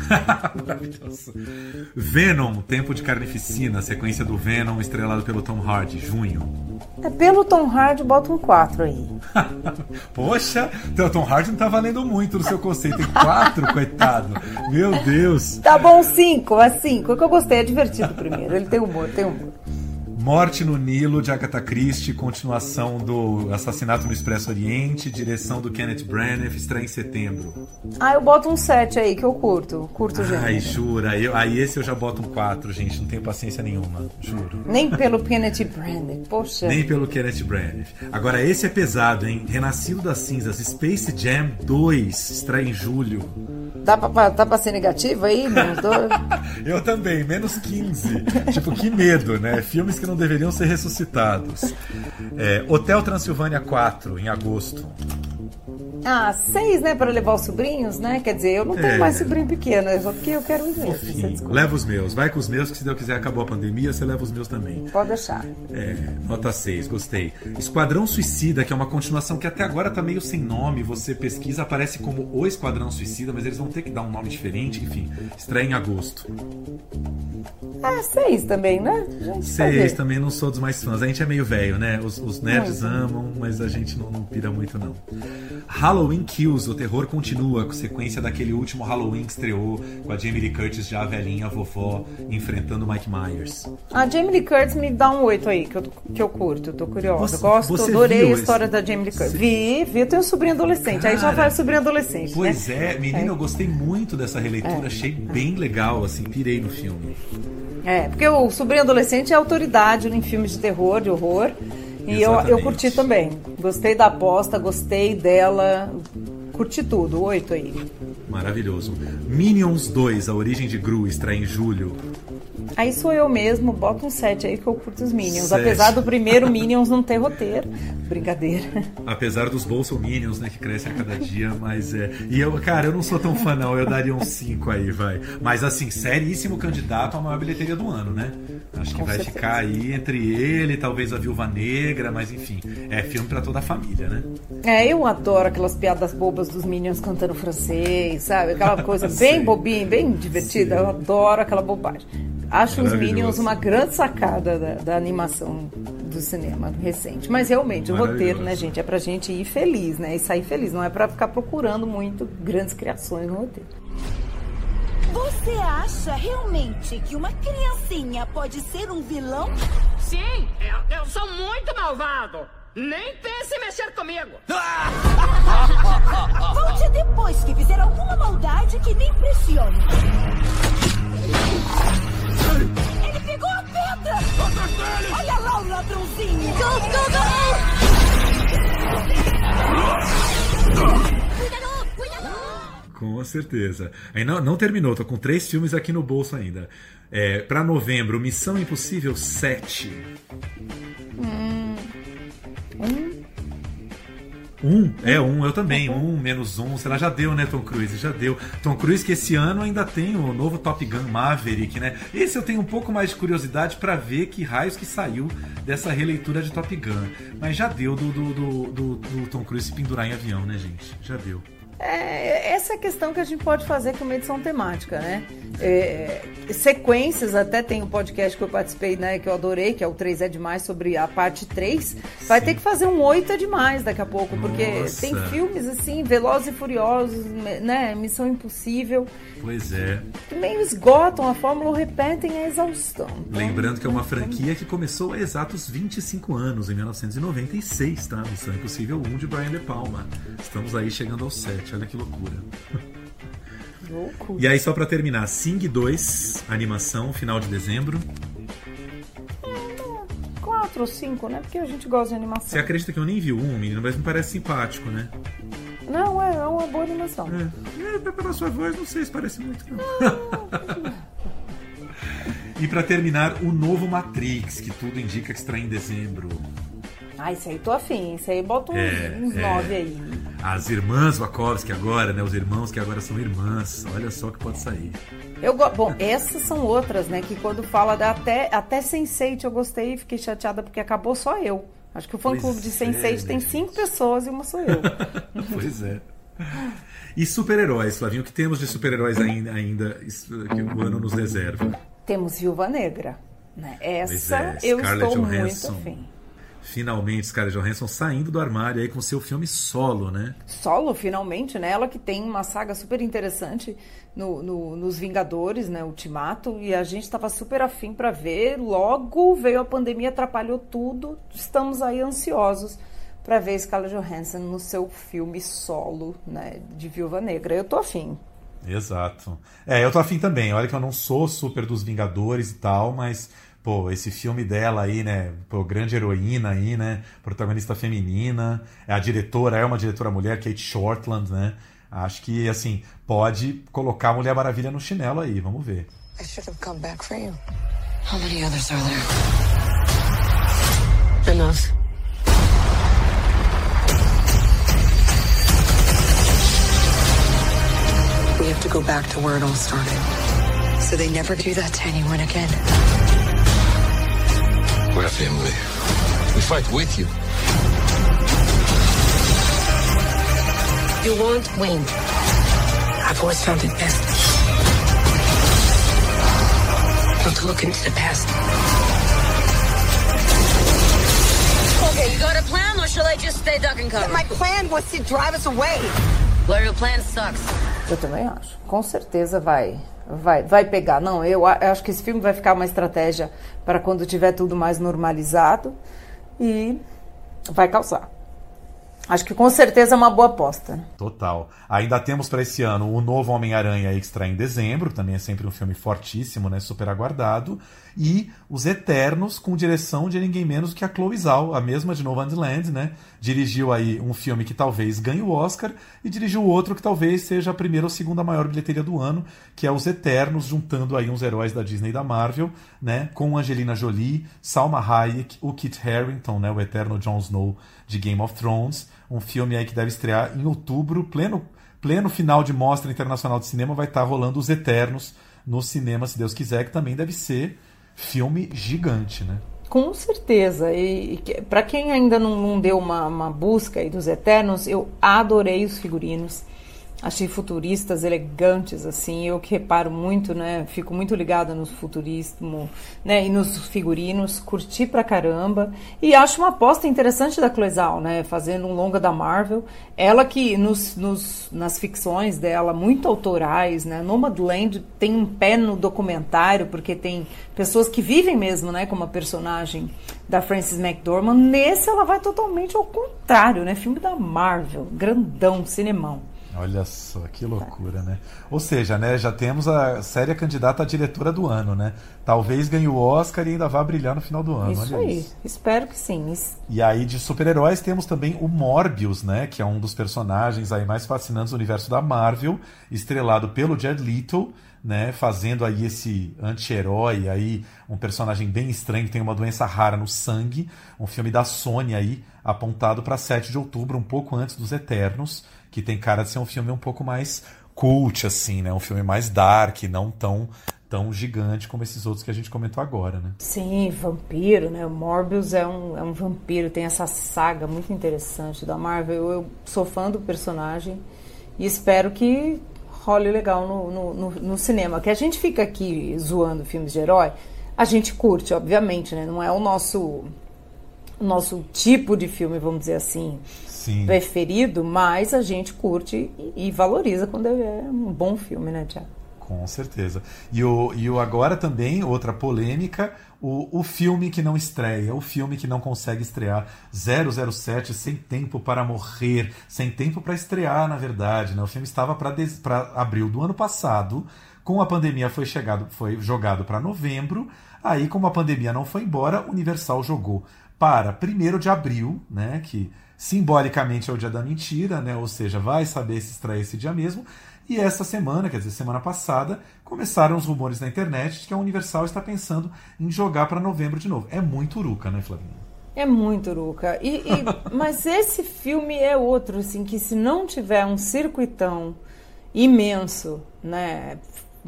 Maravilhoso. Venom, Tempo de Carnificina, sequência do Venom, estrelado pelo Tom Hardy, junho. É, pelo Tom Hardy, bota um 4 aí. Poxa, o Tom Hardy não tá valendo muito no seu conceito. Tem 4, coitado. Meu Deus. Tá bom, 5, é 5. É que eu gostei, é divertido primeiro. Ele tem humor, tem humor. Morte no Nilo, de Agatha Christie, continuação do Assassinato no Expresso Oriente, direção do Kenneth Branagh, estreia em setembro. Ah, eu boto um 7 aí, que eu curto. Curto gênero. Ai, jura. Eu, aí esse eu já boto um 4, gente. Não tenho paciência nenhuma, juro. Nem pelo Kenneth Branagh, poxa. Nem pelo Kenneth Branagh. Agora, esse é pesado, hein? Renascido das Cinzas, Space Jam 2, estreia em julho. Dá pra, tá pra ser negativo aí, menos dois? eu também, menos 15. tipo, que medo, né? Filmes que não deveriam ser ressuscitados. É, Hotel Transilvânia 4, em agosto. Ah, seis, né? Para levar os sobrinhos, né? Quer dizer, eu não tenho É. mais sobrinho pequeno, é só porque eu quero os meus. Leva os meus. Vai com os meus, que se Deus quiser acabou a pandemia, você leva os meus também. Pode deixar. É, nota 6, gostei. Esquadrão Suicida, que é uma continuação que até agora tá meio sem nome. Você pesquisa, aparece como O Esquadrão Suicida, mas eles vão ter que dar um nome diferente. Enfim, estreia em agosto. Ah, seis também, né? Seis também não sou dos mais fãs. A gente é meio velho, né? Os, os nerds Muito. amam, mas a gente não, não pira muito, não. Halloween Kills, o terror continua, com sequência daquele último Halloween que estreou, com a Jamie Lee Curtis já velhinha, a vovó, enfrentando Mike Myers. A Jamie Lee Curtis me dá um oito aí, que eu, que eu curto, eu tô curiosa. Você- Gosto, você adorei a história esse- da Jamie Lee Curtis. Vi, vi, eu tenho um sobrinho adolescente, aí já Cara, vai o sobrinho adolescente, Pois né? é, menina, eu gostei muito dessa releitura, É. achei bem legal, assim, pirei no filme. É, porque o sobrinho adolescente é autoridade em filmes de terror, de horror. E eu, eu curti também. Gostei da aposta, gostei dela. Curti tudo, oito aí. Maravilhoso. Minions 2, A Origem de Gru, estreia em julho. Aí sou eu mesmo, bota um 7 aí que eu curto os Minions. Sete. Apesar do primeiro Minions não ter roteiro. Brincadeira. Apesar dos Bolson Minions, né, que crescem a cada dia, mas é. E eu, cara, eu não sou tão fã, não. Eu daria um 5 aí, vai. Mas assim, seríssimo candidato à maior bilheteria do ano, né? Acho que Com vai certeza. ficar aí entre ele, talvez a Viúva Negra, mas enfim, é filme pra toda a família, né? É, eu adoro aquelas piadas bobas dos Minions cantando francês, sabe? Aquela coisa bem bobinha, bem divertida. Eu adoro aquela bobagem. Acho os. Minions uma grande sacada da, da animação do cinema recente. Mas realmente, o roteiro, né, gente, é pra gente ir feliz, né? E sair feliz. Não é pra ficar procurando muito grandes criações no roteiro. Você acha realmente que uma criancinha pode ser um vilão? Sim, eu, eu sou muito malvado. Nem pense em mexer comigo. Volte depois que fizer alguma maldade que me impressione. Ele pegou a pedra! Olha lá o ladrãozinho! Go, go, go! Cuidado, cuidado! Com certeza. Aí não, não terminou, tô com três filmes aqui no bolso ainda. É, para novembro, Missão Impossível 7. Hum. Um. Um, é um, eu também. Um, menos um. Será já deu, né, Tom Cruise? Já deu. Tom Cruise que esse ano ainda tem o novo Top Gun Maverick, né? Esse eu tenho um pouco mais de curiosidade para ver que raios que saiu dessa releitura de Top Gun. Mas já deu do, do, do, do, do Tom Cruise se pendurar em avião, né, gente? Já deu. É, essa é a questão que a gente pode fazer com uma edição temática, né? É, sequências, até tem um podcast que eu participei, né, que eu adorei, que é o 3 é demais, sobre a parte 3. Vai Sim. ter que fazer um 8 é demais daqui a pouco, porque Nossa. tem filmes assim, Velozes e Furiosos, né? Missão Impossível. Pois é. Que meio esgotam a fórmula, repetem a exaustão. Então, Lembrando que é uma franquia que começou há exatos 25 anos, em 1996, tá? Missão Impossível 1 de Brian De Palma. Estamos aí chegando ao 7, olha que loucura. loucura. E aí, só para terminar, Sing 2, animação, final de dezembro. 4 ou 5, né? Porque a gente gosta de animação. Você acredita que eu nem vi um, menino, mas me parece simpático, né? Não, é, é uma boa animação. É, é pela sua voz, não sei se parece muito, não. e para terminar, o novo Matrix, que tudo indica que estará em dezembro. Ah, isso aí tô afim. Isso aí bota uns, é, uns é. nove aí. As irmãs Wachowski agora, né? Os irmãos que agora são irmãs. Olha só que pode sair. Eu Bom, essas são outras, né? Que quando fala da até, até Sense8 eu gostei e fiquei chateada porque acabou só eu. Acho que o fã-clube de Sense8 é, tem cinco pessoas e uma sou eu. pois é. E super-heróis, Flavinho, o que temos de super-heróis ainda, ainda que o ano nos reserva? Temos Viúva Negra. Né? Essa é, eu estou Johansson. muito afim. Finalmente, Scarlett Johansson saindo do armário aí com seu filme solo, né? Solo, finalmente, né? Ela que tem uma saga super interessante no, no, nos Vingadores, né? Ultimato, e a gente estava super afim para ver. Logo veio a pandemia, atrapalhou tudo. Estamos aí ansiosos para ver Scarlett Johansson no seu filme solo, né? De Viúva Negra. Eu tô afim. Exato. É, eu tô afim também. Olha que eu não sou super dos Vingadores e tal, mas pô, esse filme dela aí, né? Pô, grande heroína aí, né? Protagonista feminina. É a diretora, é uma diretora mulher, Kate Shortland, né? Acho que, assim, pode colocar a Mulher Maravilha no chinelo aí, vamos ver. I should have come back for you. How many others are there? Enough. We have to go back to where it all started. So they never do that to anyone again. We're a family. We fight with you. You won't win. I've always found it best not to look into the past. Okay, you got a plan, or shall I just stay duck and cover? My plan was to drive us away. Well, your plan sucks. Eu também acho. Com certeza vai vai, vai pegar. Não, eu, acho que esse filme vai ficar uma estratégia para quando tiver tudo mais normalizado e vai causar. Acho que com certeza é uma boa aposta. Total. Ainda temos para esse ano o novo Homem-Aranha estreia em dezembro, também é sempre um filme fortíssimo, né, super aguardado, e Os Eternos com direção de ninguém menos que a Chloe Zhao, a mesma de Nomadland, né? Dirigiu aí um filme que talvez ganhe o Oscar e dirigiu outro que talvez seja a primeira ou segunda maior bilheteria do ano, que é Os Eternos, juntando aí uns heróis da Disney e da Marvel, né, com Angelina Jolie, Salma Hayek, o Kit Harington, né, o eterno Jon Snow de Game of Thrones um filme aí que deve estrear em outubro, pleno, pleno final de Mostra Internacional de Cinema, vai estar rolando Os Eternos no cinema, se Deus quiser, que também deve ser filme gigante, né? Com certeza. E, e para quem ainda não, não deu uma, uma, busca dos Eternos, eu adorei os figurinos. Achei futuristas elegantes, assim. Eu que reparo muito, né? Fico muito ligada no futurismo, né? E nos figurinos. Curti pra caramba. E acho uma aposta interessante da Cloizal, né? Fazendo um longa da Marvel. Ela que nos, nos, nas ficções dela, muito autorais, né? Nomadland tem um pé no documentário, porque tem pessoas que vivem mesmo, né? Como a personagem da Frances McDormand. Nesse ela vai totalmente ao contrário, né? Filme da Marvel. Grandão, cinemão. Olha só, que loucura, né? Ou seja, né, já temos a série candidata à diretora do ano, né? Talvez ganhe o Oscar e ainda vá brilhar no final do ano. Isso olha aí, isso. espero que sim. Isso- E aí, de super-heróis, temos também o Morbius, né? Que é um dos personagens aí mais fascinantes do universo da Marvel, estrelado pelo Jared Leto, né? Fazendo aí esse anti-herói aí, um personagem bem estranho que tem uma doença rara no sangue. Um filme da Sony aí, apontado para 7 de outubro, um pouco antes dos Eternos, que tem cara de ser um filme um pouco mais cult, assim, né? Um filme mais dark, não tão, tão gigante como esses outros que a gente comentou agora, né? Sim, vampiro, né? O Morbius é um, é um vampiro, tem essa saga muito interessante da Marvel. Eu, sou fã do personagem e espero que role legal no, no, no, no cinema. Que a gente fica aqui zoando filmes de herói, a gente curte, obviamente, né? Não é o nosso, o nosso tipo de filme, vamos dizer assim, Sim. preferido, mas a gente curte e, e valoriza quando é um bom filme, né, Tiago? Com certeza. E o, e o agora também, outra polêmica, o, o filme que não estreia, o filme que não consegue estrear, 007, Sem Tempo para Morrer, sem tempo para estrear, na verdade. Né? O filme estava para abril do ano passado, com a pandemia foi, chegado, foi jogado para novembro, aí como a pandemia não foi embora, Universal jogou para 1 de abril, né, que simbolicamente é o dia da mentira, né, ou seja, vai saber se estreia esse dia mesmo, e essa semana, quer dizer, semana passada, começaram os rumores na internet de que a Universal está pensando em jogar para novembro de novo. É muito uruca, né, Flavinha? É muito, Luca. E, e- mas esse filme é outro, assim, que se não tiver um circuitão imenso, né?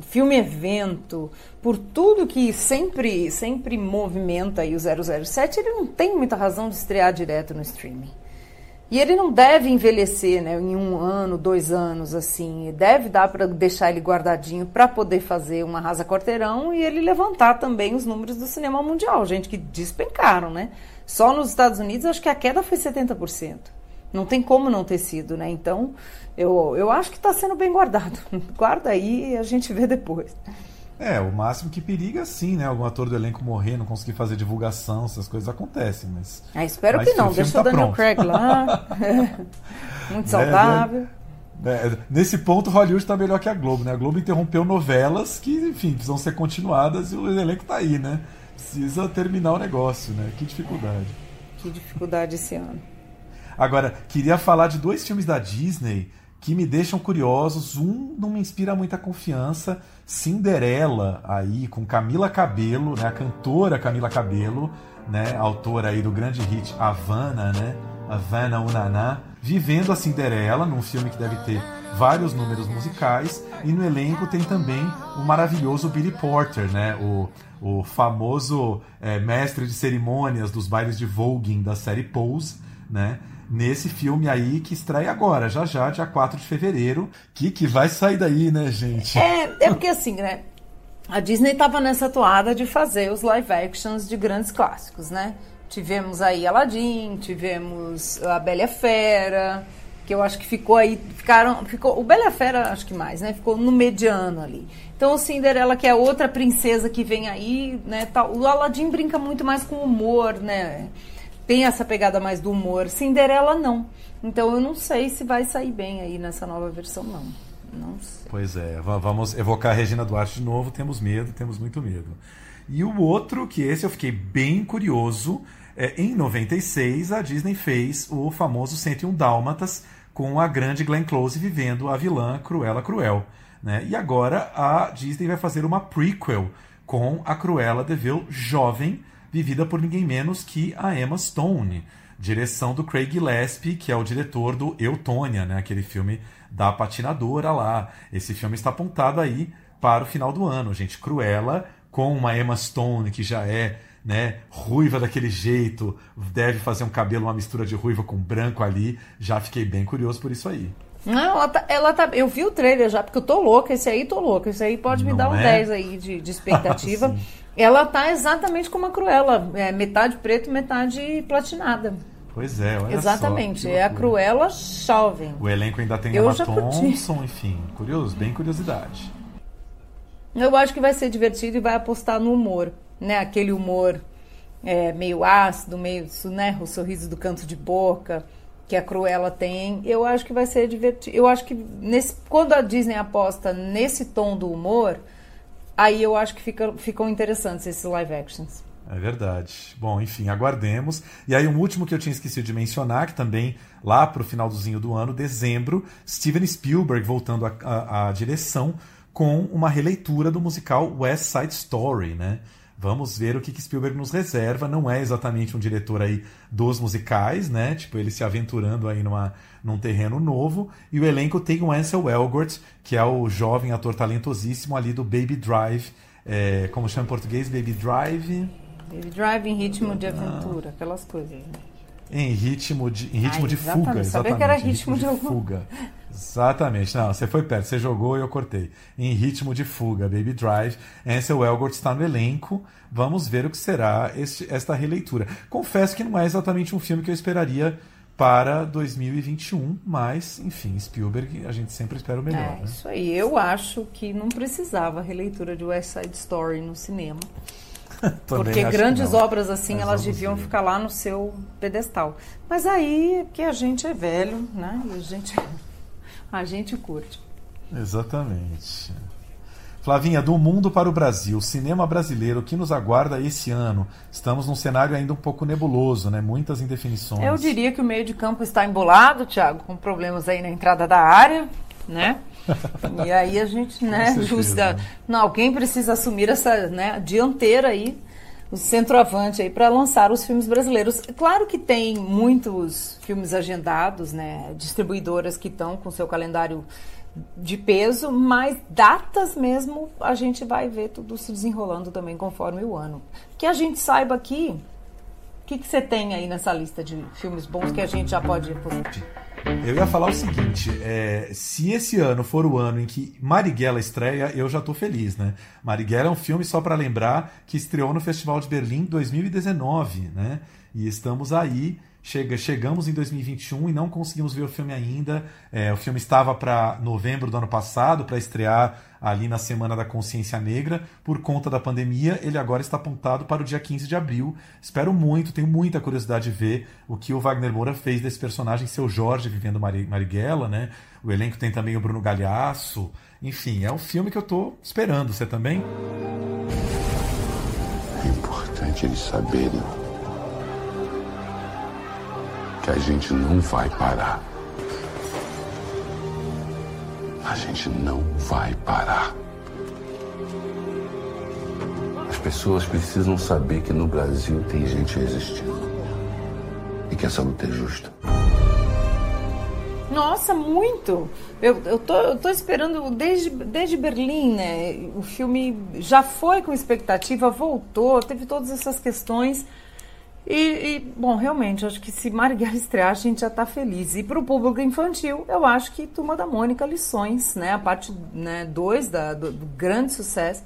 Filme evento, por tudo que sempre sempre movimenta aí o 007, ele não tem muita razão de estrear direto no streaming. E ele não deve envelhecer, né, em um ano, dois anos, assim. Deve dar para deixar ele guardadinho para poder fazer uma rasa quarteirão e ele levantar também os números do cinema mundial, gente que despencaram, né? Só nos Estados Unidos acho que a queda foi 70%. Não tem como não ter sido, né? Então, eu, eu acho que está sendo bem guardado. Guarda aí e a gente vê depois. É, o máximo que periga, sim, né? Algum ator do elenco morrer, não conseguir fazer divulgação, essas coisas acontecem, mas. Ah, espero mas que não. o Deixa o tá Daniel pronto. Craig lá. Muito Né, saudável. É, nesse ponto, Hollywood está melhor que a Globo, né? A Globo interrompeu novelas que, enfim, precisam ser continuadas e o elenco tá aí, né? Precisa terminar o negócio, né? Que dificuldade. Que dificuldade esse ano. Agora, queria falar de dois filmes da Disney que me deixam curiosos. Um não me inspira muita confiança. Cinderela, aí, com Camila Cabello, né? A cantora Camila Cabello, né? Autora aí do grande hit Havana, né? Havana Unaná. Vivendo a Cinderela, num filme que deve ter vários números musicais. E no elenco tem também o maravilhoso Billy Porter, né? O, o famoso eh, mestre de cerimônias dos bailes de voguing da série Pose, né? Nesse filme aí que estreia agora, já já, dia 4 de fevereiro. Que que vai sair daí, né, gente? É, é porque assim, né? A Disney estava nessa toada de fazer os live actions de grandes clássicos, né? Tivemos aí Aladdin, tivemos a Bela Fera, que eu acho que ficou aí, ficaram, ficou, o Bela Fera acho que mais, né? Ficou no mediano ali. Então o Cinderela, que é outra princesa que vem aí, né? Tal, o Aladdin brinca muito mais com humor, né? Tem essa pegada mais do humor. Cinderela não. Então eu não sei se vai sair bem aí nessa nova versão, não. Não sei. Pois é, va- vamos evocar a Regina Duarte de novo. Temos medo, temos muito medo. E o outro, que esse eu fiquei bem curioso, é, em 96 a Disney fez o famoso 101 Dálmatas com a grande Glenn Close vivendo a vilã Cruella Cruel. Né? E agora a Disney vai fazer uma prequel com a Cruella de Vil jovem, vivida por ninguém menos que a Emma Stone. Direção do Craig Gillespie, que é o diretor do Eutônia, né? aquele filme da patinadora lá. Esse filme está apontado aí para o final do ano, gente. Cruella com uma Emma Stone que já é né, ruiva daquele jeito, deve fazer um cabelo, uma mistura de ruiva com branco ali. Já fiquei bem curioso por isso aí. Não, ela tá, ela tá- Eu vi o trailer já, porque eu tô louca. Esse aí tô louca. Esse aí pode me Não dar um é? 10 aí de, de expectativa. Ela tá exatamente como a Cruella. É metade preto, metade platinada. Pois é, olha Exatamente. só. é a. Cruella jovem. O elenco ainda tem Eu Emma. Thompson, enfim. Curioso, bem curiosidade. Eu acho que vai ser divertido e vai apostar no humor, né? Aquele humor é, meio ácido, meio, né? O sorriso do canto de boca. que a Cruella tem, eu acho que vai ser divertido. Eu acho que nesse, quando a Disney aposta nesse tom do humor, aí eu acho que fica, ficam interessantes esses live actions. É verdade. Bom, enfim, aguardemos. E aí, um último que eu tinha esquecido de mencionar, que também lá para o finalzinho do ano, dezembro, Steven Spielberg voltando à direção com uma releitura do musical West Side Story, né? Vamos ver o que, que Spielberg nos reserva. Não é exatamente um diretor aí dos musicais, né? Tipo, ele se aventurando aí numa, num terreno novo. E o elenco tem o Ansel Elgort, que é o jovem ator talentosíssimo ali do Baby Drive. É, como chama em português? Baby Drive. Baby Drive em ritmo de aventura, aquelas coisas. Né? Em ritmo de, em ritmo Ai, de exatamente. fuga, exatamente. Sabia que era ritmo, ritmo de, de fuga. Exatamente. Não, você foi perto, você jogou e eu cortei. Em ritmo de fuga, Baby Drive. Ansel Elgort está no elenco. Vamos ver o que será este, esta releitura. Confesso que não é exatamente um filme que eu esperaria para 2021, mas, enfim, Spielberg, a gente sempre espera o melhor. É, né? isso aí. Eu acho que não precisava releitura de West Side Story no cinema. Porque grandes obras assim, Mas elas deviam ver. ficar lá no seu pedestal. Mas aí é que a gente é velho, né? E a gente, a gente curte. Exatamente. Flavinha, do mundo para o Brasil, cinema brasileiro, o que nos aguarda esse ano? Estamos num cenário ainda um pouco nebuloso, né? Muitas indefinições. Eu diria que o meio de campo está embolado, Thiago, com problemas aí na entrada da área, né? E aí a gente, né, justa. Não, alguém precisa assumir essa né, dianteira aí, o centroavante aí, para lançar os filmes brasileiros. Claro que tem muitos filmes agendados, né? Distribuidoras que estão com seu calendário de peso, mas datas mesmo a gente vai ver tudo se desenrolando também conforme o ano. Que a gente saiba aqui, o que, você tem aí nessa lista de filmes bons que a gente já pode. Eu ia falar o seguinte: é, se esse ano for o ano em que Marighella estreia, eu já tô feliz, né? Marighella é um filme, só para lembrar, que estreou no Festival de Berlim 2019, né? E estamos aí Chega, chegamos em 2021 e não conseguimos ver o filme ainda. É, o filme estava para novembro do ano passado, para estrear ali na Semana da Consciência Negra. Por conta da pandemia, ele agora está apontado para o dia 15 de abril. Espero muito, tenho muita curiosidade de ver o que o Wagner Moura fez desse personagem, seu Jorge vivendo Marighella, né? O elenco tem também o Bruno Galhaço. Enfim, é um filme que eu estou esperando. Você também? É importante eles saberem que a gente não vai parar. A gente não vai parar. As pessoas precisam saber que no Brasil tem gente resistindo. E que essa luta é justa. Nossa, muito! Eu, eu, tô, eu tô esperando desde, desde Berlim, né? O filme já foi com expectativa, voltou, teve todas essas questões. E, e, bom, realmente, acho que se Marighella estrear, a gente já está feliz. E para o público infantil, eu acho que Turma da Mônica Lições, né? A parte 2 né, do, do grande sucesso,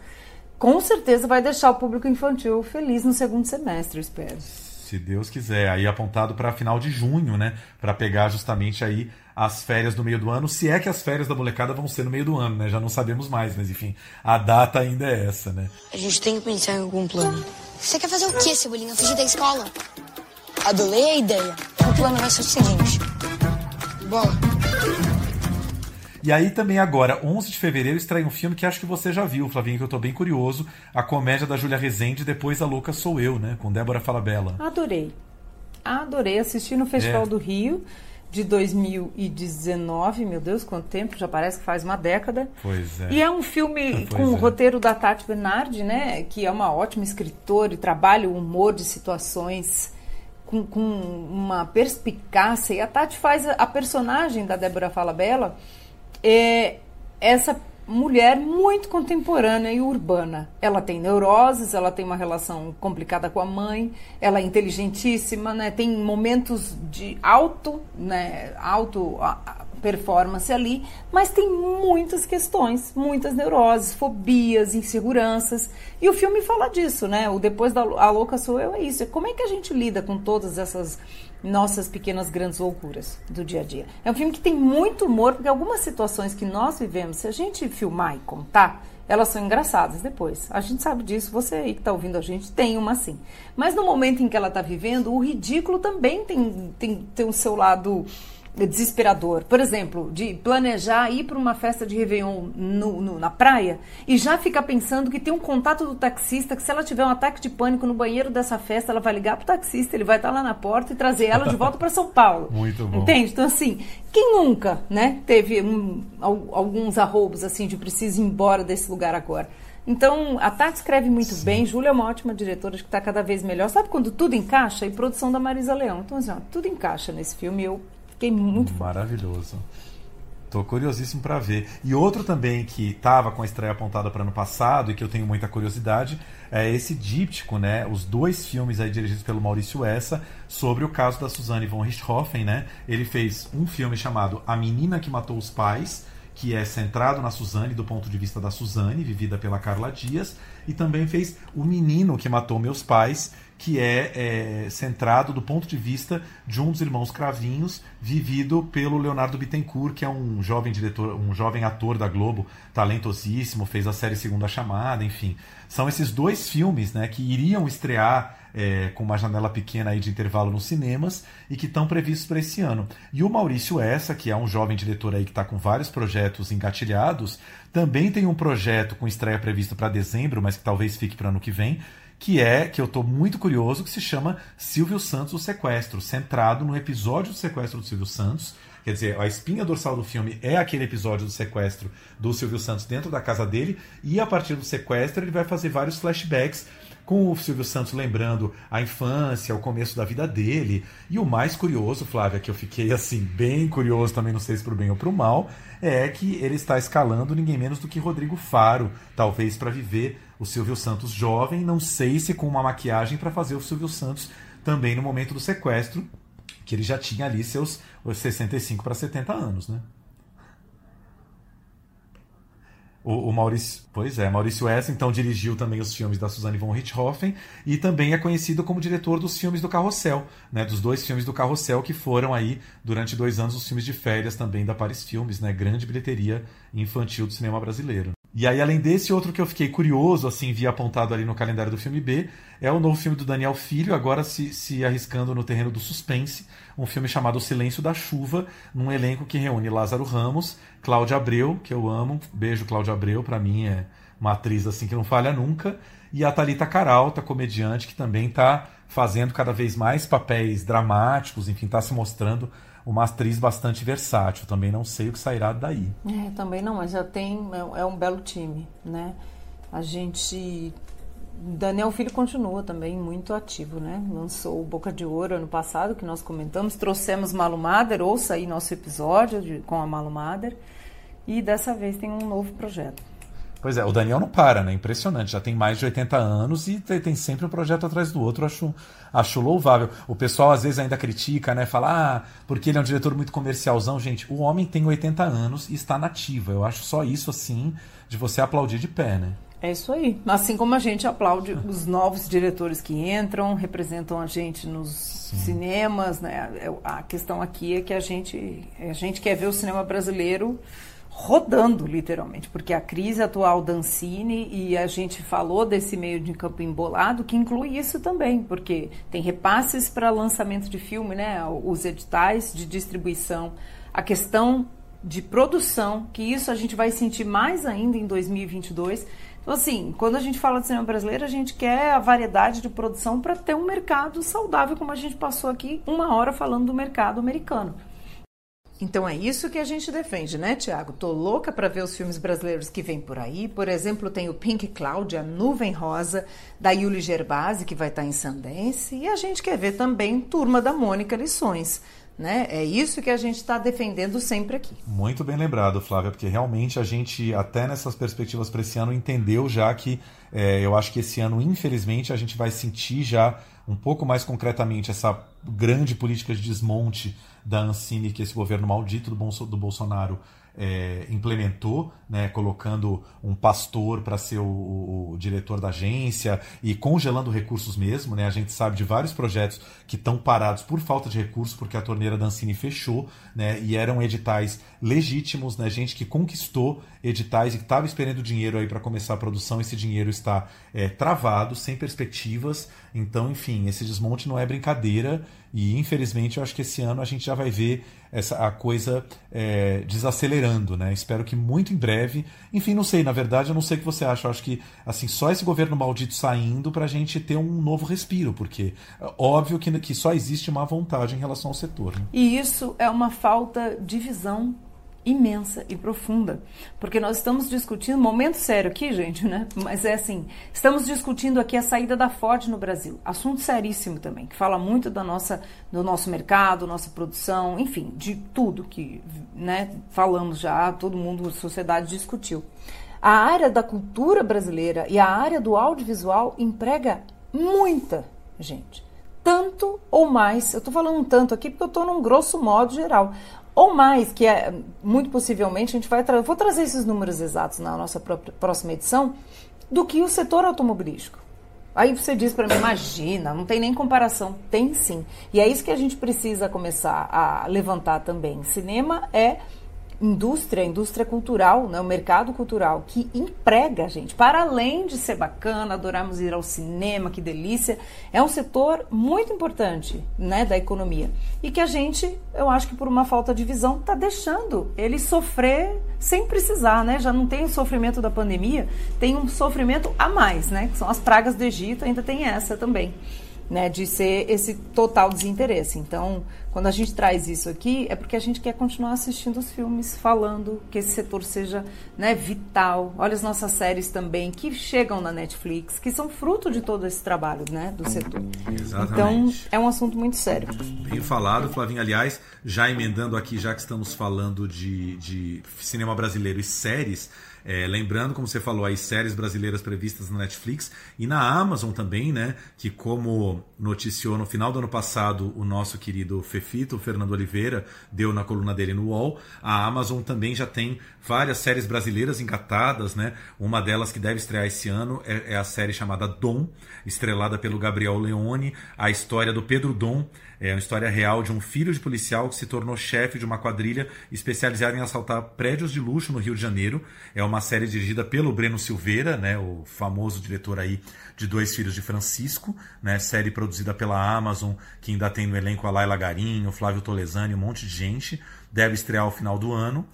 com certeza vai deixar o público infantil feliz no segundo semestre, eu espero. Se Deus quiser. Aí apontado para final de junho, né? Para pegar justamente aí as férias do meio do ano, se é que as férias da molecada vão ser no meio do ano, né? Já não sabemos mais, mas enfim, a data ainda é essa, né? A gente tem que pensar em algum plano. Você quer fazer o quê, Cebolinha? Fugir da escola? Adorei a ideia. O plano vai ser o seguinte. Bola. E aí também agora, 11 de fevereiro, estreia um filme que acho que você já viu, Flavinho, que eu tô bem curioso. A comédia da Júlia Rezende, Depois a Louca Sou Eu, né? Com Débora Falabella. Adorei. Adorei. Assisti no Festival é. do Rio de 2019, meu Deus, quanto tempo, já parece que faz uma década. Pois é. E é um filme com é. o roteiro da Tati Bernardi, né, que é uma ótima escritora e trabalha o humor de situações com, com uma perspicácia. E a Tati faz a, personagem da Débora Falabella, é, essa mulher muito contemporânea e urbana. Ela tem neuroses, ela tem uma relação complicada com a mãe, ela é inteligentíssima, né? Tem momentos de alto, né, alto performance ali, mas tem muitas questões, muitas neuroses, fobias, inseguranças. E o filme fala disso, né? O depois da a louca sou eu é isso. Como é que a gente lida com todas essas nossas pequenas grandes loucuras do dia a dia. É um filme que tem muito humor, porque algumas situações que nós vivemos, se a gente filmar e contar, elas são engraçadas depois. A gente sabe disso, você aí que está ouvindo a gente tem uma assim. Mas no momento em que ela está vivendo, o ridículo também tem, tem, tem o seu lado desesperador. Por exemplo, de planejar ir para uma festa de Réveillon no, no, na praia e já ficar pensando que tem um contato do taxista, que se ela tiver um ataque de pânico no banheiro dessa festa, ela vai ligar pro taxista, ele vai estar lá na porta e trazer ela de volta para São Paulo. Muito bom. Entende? Então, assim, quem nunca, né, teve um, alguns arroubos, assim, de preciso ir embora desse lugar agora? Então, a Tati escreve muito Sim. bem, Júlia é uma ótima diretora, acho que está cada vez melhor. Sabe quando tudo encaixa? E produção da Marisa Leão. Então, assim, ó, tudo encaixa nesse filme. Eu Fiquei muito Maravilhoso. Tô curiosíssimo para ver. E outro também que estava com a estreia apontada para ano passado e que eu tenho muita curiosidade é esse díptico, né? Os dois filmes aí dirigidos pelo Maurício Essa sobre o caso da Suzanne von Richthofen, né? Ele fez um filme chamado A Menina que Matou os Pais, que é centrado na Suzane do ponto de vista da Suzane, vivida pela Carla Dias, e também fez O Menino que Matou Meus Pais, que é, é, centrado do ponto de vista de um dos irmãos Cravinhos, vivido pelo Leonardo Bittencourt, que é um jovem diretor, um jovem ator da Globo, talentosíssimo, fez a série Segunda Chamada, enfim. São esses dois filmes né, que iriam estrear é, com uma janela pequena aí de intervalo nos cinemas e que estão previstos para esse ano. E o Maurício Essa, que é um jovem diretor aí que está com vários projetos engatilhados, também tem um projeto com estreia previsto para dezembro, mas que talvez fique para ano que vem, que é, que eu estou muito curioso, que se chama Silvio Santos o Sequestro, centrado no episódio do sequestro do Silvio Santos. Quer dizer, a espinha dorsal do filme é aquele episódio do sequestro do Silvio Santos dentro da casa dele, e a partir do sequestro ele vai fazer vários flashbacks com o Silvio Santos lembrando a infância, o começo da vida dele. E o mais curioso, Flávia, que eu fiquei assim, bem curioso também, não sei se pro bem ou pro mal, é que ele está escalando ninguém menos do que Rodrigo Faro, talvez para viver o Silvio Santos jovem, não sei se com uma maquiagem para fazer o Silvio Santos também no momento do sequestro, que ele já tinha ali seus 65 para 70 anos, né? O, o, Maurício, pois é, Maurício Essa então dirigiu também os filmes da Suzanne von Richthofen e também é conhecido como diretor dos filmes do Carrossel, né, dos dois filmes do Carrossel que foram aí durante dois anos os filmes de férias também da Paris Filmes, né, grande bilheteria infantil do cinema brasileiro. E aí, além desse, outro que eu fiquei curioso, assim, vi apontado ali no calendário do filme B, é o novo filme do Daniel Filho, agora se, se arriscando no terreno do suspense, um filme chamado O Silêncio da Chuva, num elenco que reúne Lázaro Ramos, Cláudia Abreu, que eu amo, beijo Cláudia Abreu, para mim é uma atriz assim que não falha nunca, e a Thalita Caralta, comediante, que também está fazendo cada vez mais papéis dramáticos, enfim, está se mostrando uma atriz bastante versátil. Também não sei o que sairá daí. É, também não, mas já tem. É, é um belo time, né? A gente. Daniel Filho continua também muito ativo, né? Lançou o Boca de Ouro ano passado, que nós comentamos. Trouxemos Malu Mader, ouça aí nosso episódio de, com a Malu Mader. E dessa vez tem um novo projeto. Pois é, o Daniel não para, né? Impressionante. Já tem mais de 80 anos e tem sempre um projeto atrás do outro. Acho, acho louvável. O pessoal às vezes ainda critica, né? Fala, ah, porque ele é um diretor muito comercialzão. Gente, o homem tem 80 anos e está nativa. Eu acho só isso, assim, de você aplaudir de pé, né? É isso aí. Assim como a gente aplaude os novos diretores que entram, representam a gente nos Sim. cinemas, né? É, a questão aqui é que a gente, a gente quer ver o cinema brasileiro rodando, literalmente, porque a crise atual da Ancine, e a gente falou desse meio de campo embolado, que inclui isso também, porque tem repasses para lançamento de filme, né, os editais de distribuição, a questão de produção, que isso a gente vai sentir mais ainda em 2022. Então, assim, quando a gente fala de cinema brasileiro, a gente quer a variedade de produção para ter um mercado saudável, como a gente passou aqui uma hora falando do mercado americano. Então é isso que a gente defende, né, Tiago? Tô louca para ver os filmes brasileiros que vêm por aí. Por exemplo, tem o Pink Cloud, a Nuvem Rosa, da Yuli Gerbasi, que vai estar tá em Sundance. E a gente quer ver também Turma da Mônica Lições. Né? É isso que a gente está defendendo sempre aqui. Muito bem lembrado, Flávia, porque realmente a gente, até nessas perspectivas para esse ano, entendeu já que é, eu acho que esse ano, infelizmente, a gente vai sentir já um pouco mais concretamente essa grande política de desmonte da Ancine que esse governo maldito do, Bolsonaro é, implementou, né, colocando um pastor para ser o, o, o, diretor da agência e congelando recursos mesmo. Né? A gente sabe de vários projetos que estão parados por falta de recursos, porque a torneira da Ancine fechou, né, e eram editais legítimos, né, gente que conquistou editais e que estava esperando dinheiro aí para começar a produção. Esse dinheiro está é, travado, sem perspectivas. Então, enfim, esse desmonte não é brincadeira. E infelizmente eu acho que esse ano a gente já vai ver essa, a coisa é, desacelerando, né? Espero que muito em breve. Enfim, não sei, na verdade, eu não sei o que você acha. Eu acho que assim, só esse governo maldito saindo para a gente ter um novo respiro, porque é óbvio que, que só existe má vontade em relação ao setor. Né? E isso é uma falta de visão imensa e profunda, porque nós estamos discutindo, momento sério aqui, gente, né? Mas é assim, estamos discutindo aqui a saída da Ford no Brasil, assunto seríssimo também, que fala muito da nossa, do nosso mercado, nossa produção, enfim, de tudo que, né? Falamos já, todo mundo, sociedade discutiu. A área da cultura brasileira e a área do audiovisual emprega muita gente tanto ou mais. Eu estou falando um tanto aqui porque eu estou num grosso modo geral ou mais, que é muito possivelmente a gente vai tra vou trazer esses números exatos na nossa próxima edição, do que o setor automobilístico. Aí você diz para mim, imagina, não tem nem comparação. Tem sim. E é isso que a gente precisa começar a levantar também. Cinema é indústria, indústria cultural, né, o mercado cultural que emprega a gente. Para além de ser bacana, adorarmos ir ao cinema, que delícia, é um setor muito importante, né, da economia e que a gente, eu acho que por uma falta de visão, está deixando ele sofrer sem precisar, né? Já não tem o sofrimento da pandemia, tem um sofrimento a mais, né? Que são as pragas do Egito, ainda tem essa também né, de ser esse total desinteresse. Então, quando a gente traz isso aqui, é porque a gente quer continuar assistindo os filmes, falando que esse setor seja né, vital. Olha as nossas séries também, que chegam na Netflix, que são fruto de todo esse trabalho né, do setor. Exatamente. Então, é um assunto muito sério. Bem falado, Flavinho. Aliás, já emendando aqui, já que estamos falando de, de cinema brasileiro e séries, é, lembrando, como você falou, aí séries brasileiras previstas na Netflix e na Amazon também, né? Que como noticiou no final do ano passado o nosso querido Fefito, Fernando Oliveira, deu na coluna dele no UOL, a Amazon também já tem várias séries brasileiras engatadas, né? Uma delas que deve estrear esse ano é, é a série chamada Dom, estrelada pelo Gabriel Leone, a história do Pedro Dom, é uma história real de um filho de policial que se tornou chefe de uma quadrilha especializada em assaltar prédios de luxo no Rio de Janeiro. É uma série dirigida pelo Breno Silveira, né, o famoso diretor aí de Dois Filhos de Francisco, né, série produzida pela Amazon, que ainda tem no elenco a Laila Garinho, Flávio Tolesani, um monte de gente. Deve estrear ao final do ano.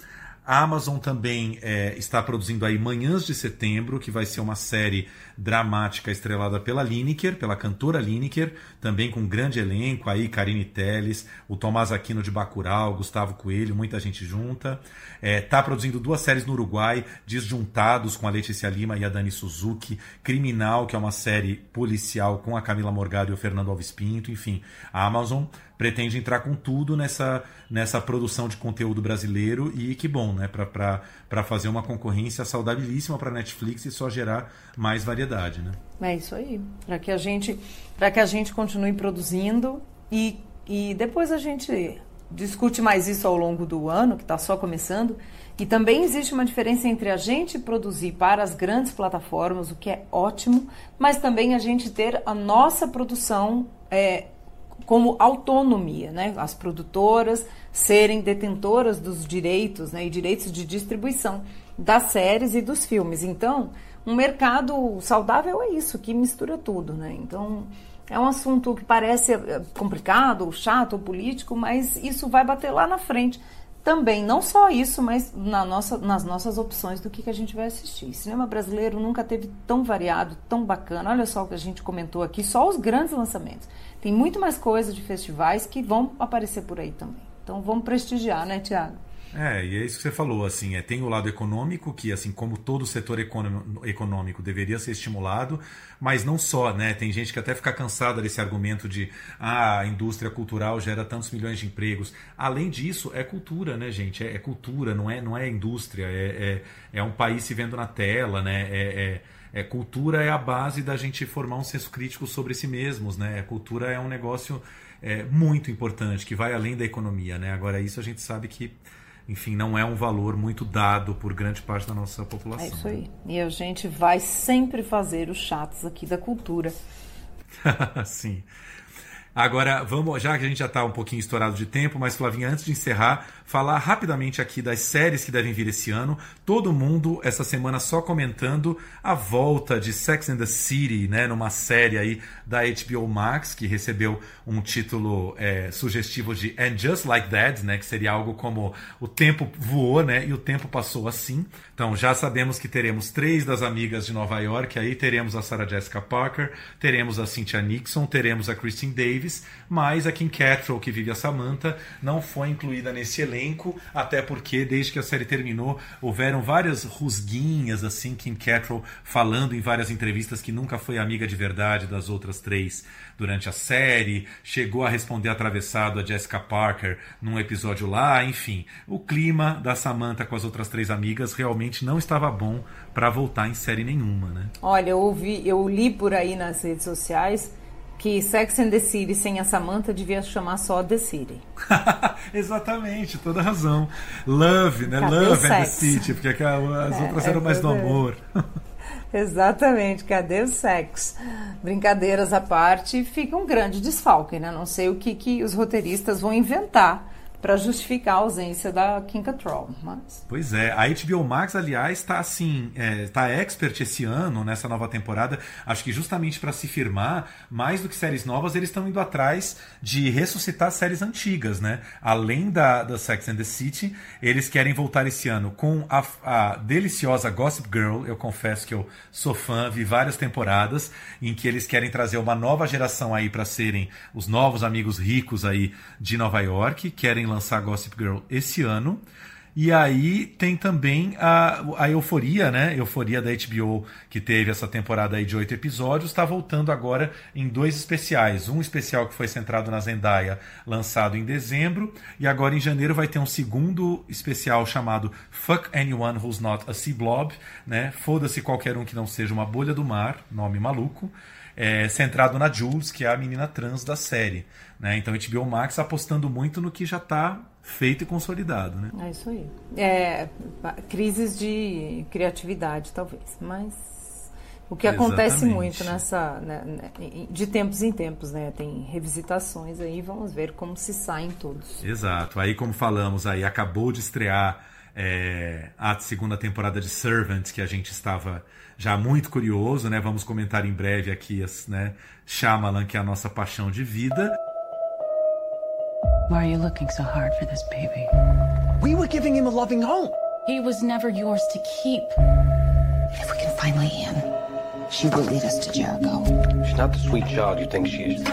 Amazon também é, está produzindo aí Manhãs de Setembro, que vai ser uma série dramática estrelada pela Lineker, pela cantora Lineker, também com um grande elenco aí, Karine Telles, o Tomás Aquino de Bacurau, Gustavo Coelho, muita gente junta. Está é, tá produzindo duas séries no Uruguai, Disjuntados com a Letícia Lima e a Dani Suzuki, Criminal, que é uma série policial com a Camila Morgado e o Fernando Alves Pinto, enfim. A Amazon pretende entrar com tudo nessa, nessa produção de conteúdo brasileiro e que bom, né? Para fazer uma concorrência saudabilíssima para Netflix e só gerar mais variedade, né? É isso aí. Para que a gente para que a gente continue produzindo e, e depois a gente discute mais isso ao longo do ano, que está só começando. E também existe uma diferença entre a gente produzir para as grandes plataformas, o que é ótimo, mas também a gente ter a nossa produção é, como autonomia, né? As produtoras serem detentoras dos direitos, né? E direitos de distribuição das séries e dos filmes. Então, um mercado saudável é isso, que mistura tudo, né? Então, é um assunto que parece eh, complicado, chato, político, mas isso vai bater lá na frente. Também, não só isso, mas na nossa, nas nossas opções do que, que a gente vai assistir. Cinema brasileiro nunca teve tão variado, tão bacana. Olha só o que a gente comentou aqui, só os grandes lançamentos. Tem muito mais coisa de festivais que vão aparecer por aí também. Então vamos prestigiar, né, Tiago? É, e é isso que você falou, assim, é, tem o lado econômico, que assim, como todo setor econômico deveria ser estimulado, mas não só, né? Tem gente que até fica cansada desse argumento de ah, a indústria cultural gera tantos milhões de empregos. Além disso, é cultura, né, gente? É, é cultura, não é, não é indústria, é, é, é, um país se vendo na tela, né? É, é é, cultura é a base da gente formar um senso crítico sobre si mesmos, né? A cultura é um negócio é, muito importante, que vai além da economia, né? Agora, isso a gente sabe que enfim, não é um valor muito dado por grande parte da nossa população. É isso aí. E a gente vai sempre fazer os chatos aqui da cultura. Sim. Agora, vamos, já que a gente já está um pouquinho estourado de tempo, mas Flavinha, antes de encerrar, falar rapidamente aqui das séries que devem vir esse ano. Todo mundo essa semana só comentando a volta de Sex and the City, né, numa série aí da HBO Max que recebeu um título é, sugestivo de And Just Like That, né, que seria algo como o tempo voou, né, e o tempo passou assim. Então já sabemos que teremos três das amigas de Nova York, aí teremos a Sarah Jessica Parker, teremos a Cynthia Nixon, teremos a Christine Davis, mas a Kim Cattrall, que vive a Samantha, não foi incluída nesse elenco, até porque desde que a série terminou, houveram várias rusguinhas assim, Kim Cattrall falando em várias entrevistas que nunca foi amiga de verdade das outras três durante a série, chegou a responder atravessado a Jessica Parker num episódio lá, enfim. O clima da Samantha com as outras três amigas realmente não estava bom para voltar em série nenhuma, né? Olha, eu ouvi, eu li por aí nas redes sociais que Sex and the City sem a Samantha devia chamar só The City. Exatamente, toda razão. Love, né? Cadê Love and the? City, porque as É, outras é eram mais do amor. Exatamente, cadê o sexo? Brincadeiras à parte, fica um grande desfalque, né? Não sei o que, que os roteiristas vão inventar para justificar a ausência da Kim Cattrall, mas... Pois é, a HBO Max, aliás, está assim, é, tá expert esse ano nessa nova temporada. Acho que justamente para se firmar, mais do que séries novas, eles estão indo atrás de ressuscitar séries antigas, né? Além da, da Sex and the City, eles querem voltar esse ano com a, a deliciosa Gossip Girl. Eu confesso que eu sou fã, vi várias temporadas em que eles querem trazer uma nova geração aí para serem os novos amigos ricos aí de Nova York, querem lançar Gossip Girl esse ano. E aí tem também a, a Euforia, né? Euforia da HBO, que teve essa temporada aí de oito episódios, está voltando agora em dois especiais. Um especial que foi centrado na Zendaya, lançado em dezembro, e agora em janeiro vai ter um segundo especial chamado Fuck Anyone Who's Not a Sea Blob, né? Foda-se qualquer um que não seja uma bolha do mar, nome maluco. É, centrado na Jules, que é a menina trans da série. Né? Então, HBO Max apostando muito no que já está feito e consolidado. Né? É isso aí. É, crises de criatividade, talvez, mas o que acontece Exatamente. muito nessa, né, né, de tempos em tempos, né? Tem revisitações aí, vamos ver como se saem todos. Exato. Aí, como falamos, aí acabou de estrear é, a segunda temporada de Servant, que a gente estava já muito curioso, né? Vamos comentar em breve aqui, as, né? Shyamalan, que é a nossa paixão de vida. Why are you looking so hard for this baby? We were giving him a loving home. He was never yours to keep. If we can find Leanne, she will lead us to Jericho. She's not the sweet child you think she is.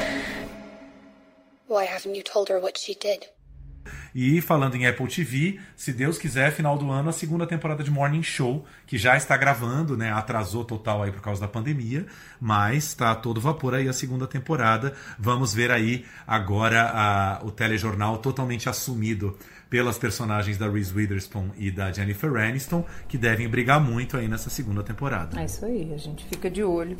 Why haven't you told her what she did? E falando em Apple TV, se Deus quiser, final do ano, a segunda temporada de Morning Show, que já está gravando, né? Atrasou total aí por causa da pandemia, mas está todo vapor aí a segunda temporada. Vamos ver aí agora a- o telejornal totalmente assumido pelas personagens da Reese Witherspoon e da Jennifer Aniston, que devem brigar muito aí nessa segunda temporada. É isso aí, a gente fica de olho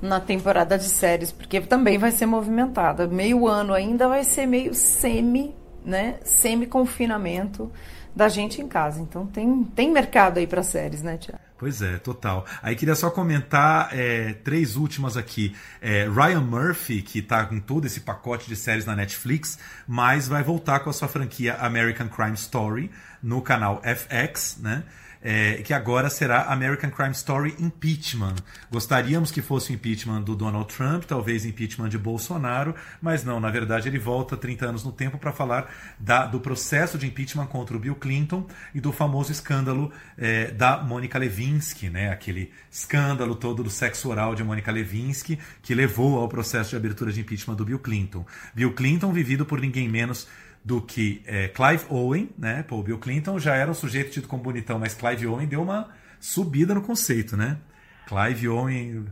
na temporada de séries, porque também vai ser movimentada. Meio ano ainda vai ser meio semi, né? Semi-confinamento da gente em casa. Então tem, tem mercado aí para séries, né, Tiago? Pois é, total. Aí queria só comentar é, três últimas aqui. É, Ryan Murphy, que tá com todo esse pacote de séries na Netflix, mas vai voltar com a sua franquia American Crime Story no canal FX, né? É, que agora será American Crime Story Impeachment. Gostaríamos que fosse o impeachment do Donald Trump, talvez impeachment de Bolsonaro, mas não, na verdade ele volta 30 anos no tempo para falar da- do processo de impeachment contra o Bill Clinton e do famoso escândalo é, da Mônica Lewinsky, né? aquele escândalo todo do sexo oral de Mônica Lewinsky que levou ao processo de abertura de impeachment do Bill Clinton. Bill Clinton vivido por ninguém menos do que é, Clive Owen, né? Pô, Bill Clinton já era um sujeito tido como bonitão, mas Clive Owen deu uma subida no conceito, né? Clive Owen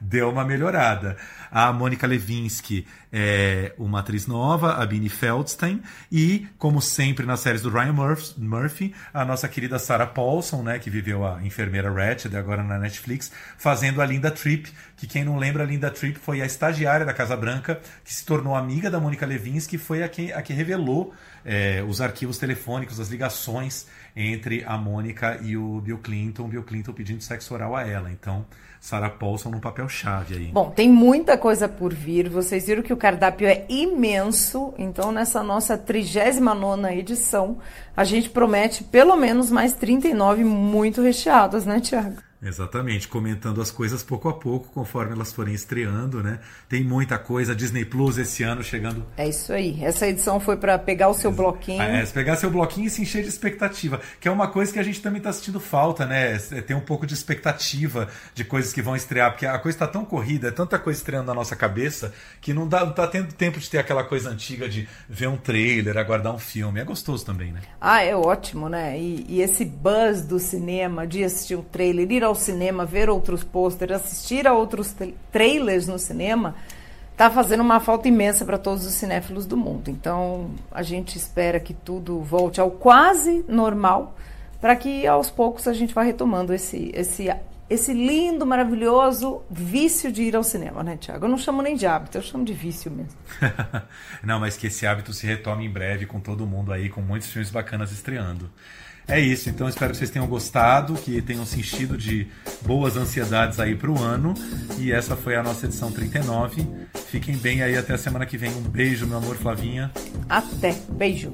deu uma melhorada. A Mônica Levinsky é uma atriz nova, a Bini Feldstein, e, como sempre nas séries do Ryan Murphy, a nossa querida Sarah Paulson, né, que viveu a enfermeira Ratched agora na Netflix, fazendo a Linda Tripp, que quem não lembra, a Linda Tripp foi a estagiária da Casa Branca, que se tornou amiga da Mônica Levinsky, foi a que, a que revelou é, os arquivos telefônicos, as ligações entre a Mônica e o Bill Clinton, Bill Clinton pedindo sexo oral a ela. Então, Sarah Paulson num papel chave aí. Bom, tem muita coisa por vir. Vocês viram que o cardápio é imenso. Então, nessa nossa 39 edição, a gente promete pelo menos mais 39 muito recheadas, né, Tiago? Exatamente, comentando as coisas pouco a pouco, conforme elas forem estreando, né? Tem muita coisa, Disney Plus esse ano chegando. É isso aí. Essa edição foi para pegar o seu bloquinho. É, pegar seu bloquinho e se encher de expectativa, que é uma coisa que a gente também está sentindo falta, né? É ter um pouco de expectativa de coisas que vão estrear, porque a coisa está tão corrida, é tanta coisa estreando na nossa cabeça, que não, dá, não tá tendo tempo de ter aquela coisa antiga de ver um trailer, aguardar um filme. É gostoso também, né? Ah, é ótimo, né? E, e esse buzz do cinema, de assistir um trailer, ir ao ao cinema, ver outros pôsteres, assistir a outros trailers no cinema, está fazendo uma falta imensa para todos os cinéfilos do mundo. Então, a gente espera que tudo volte ao quase normal, para que aos poucos a gente vá retomando esse, esse, esse lindo, maravilhoso vício de ir ao cinema, né, Tiago? Eu não chamo nem de hábito, eu chamo de vício mesmo. não, mas que esse hábito se retome em breve com todo mundo aí, com muitos filmes bacanas estreando. É isso, então espero que vocês tenham gostado, que tenham se enchido de boas ansiedades aí para o ano. E essa foi a nossa edição 39. Fiquem bem aí até a semana que vem. Um beijo, meu amor Flavinha. Até. Beijo.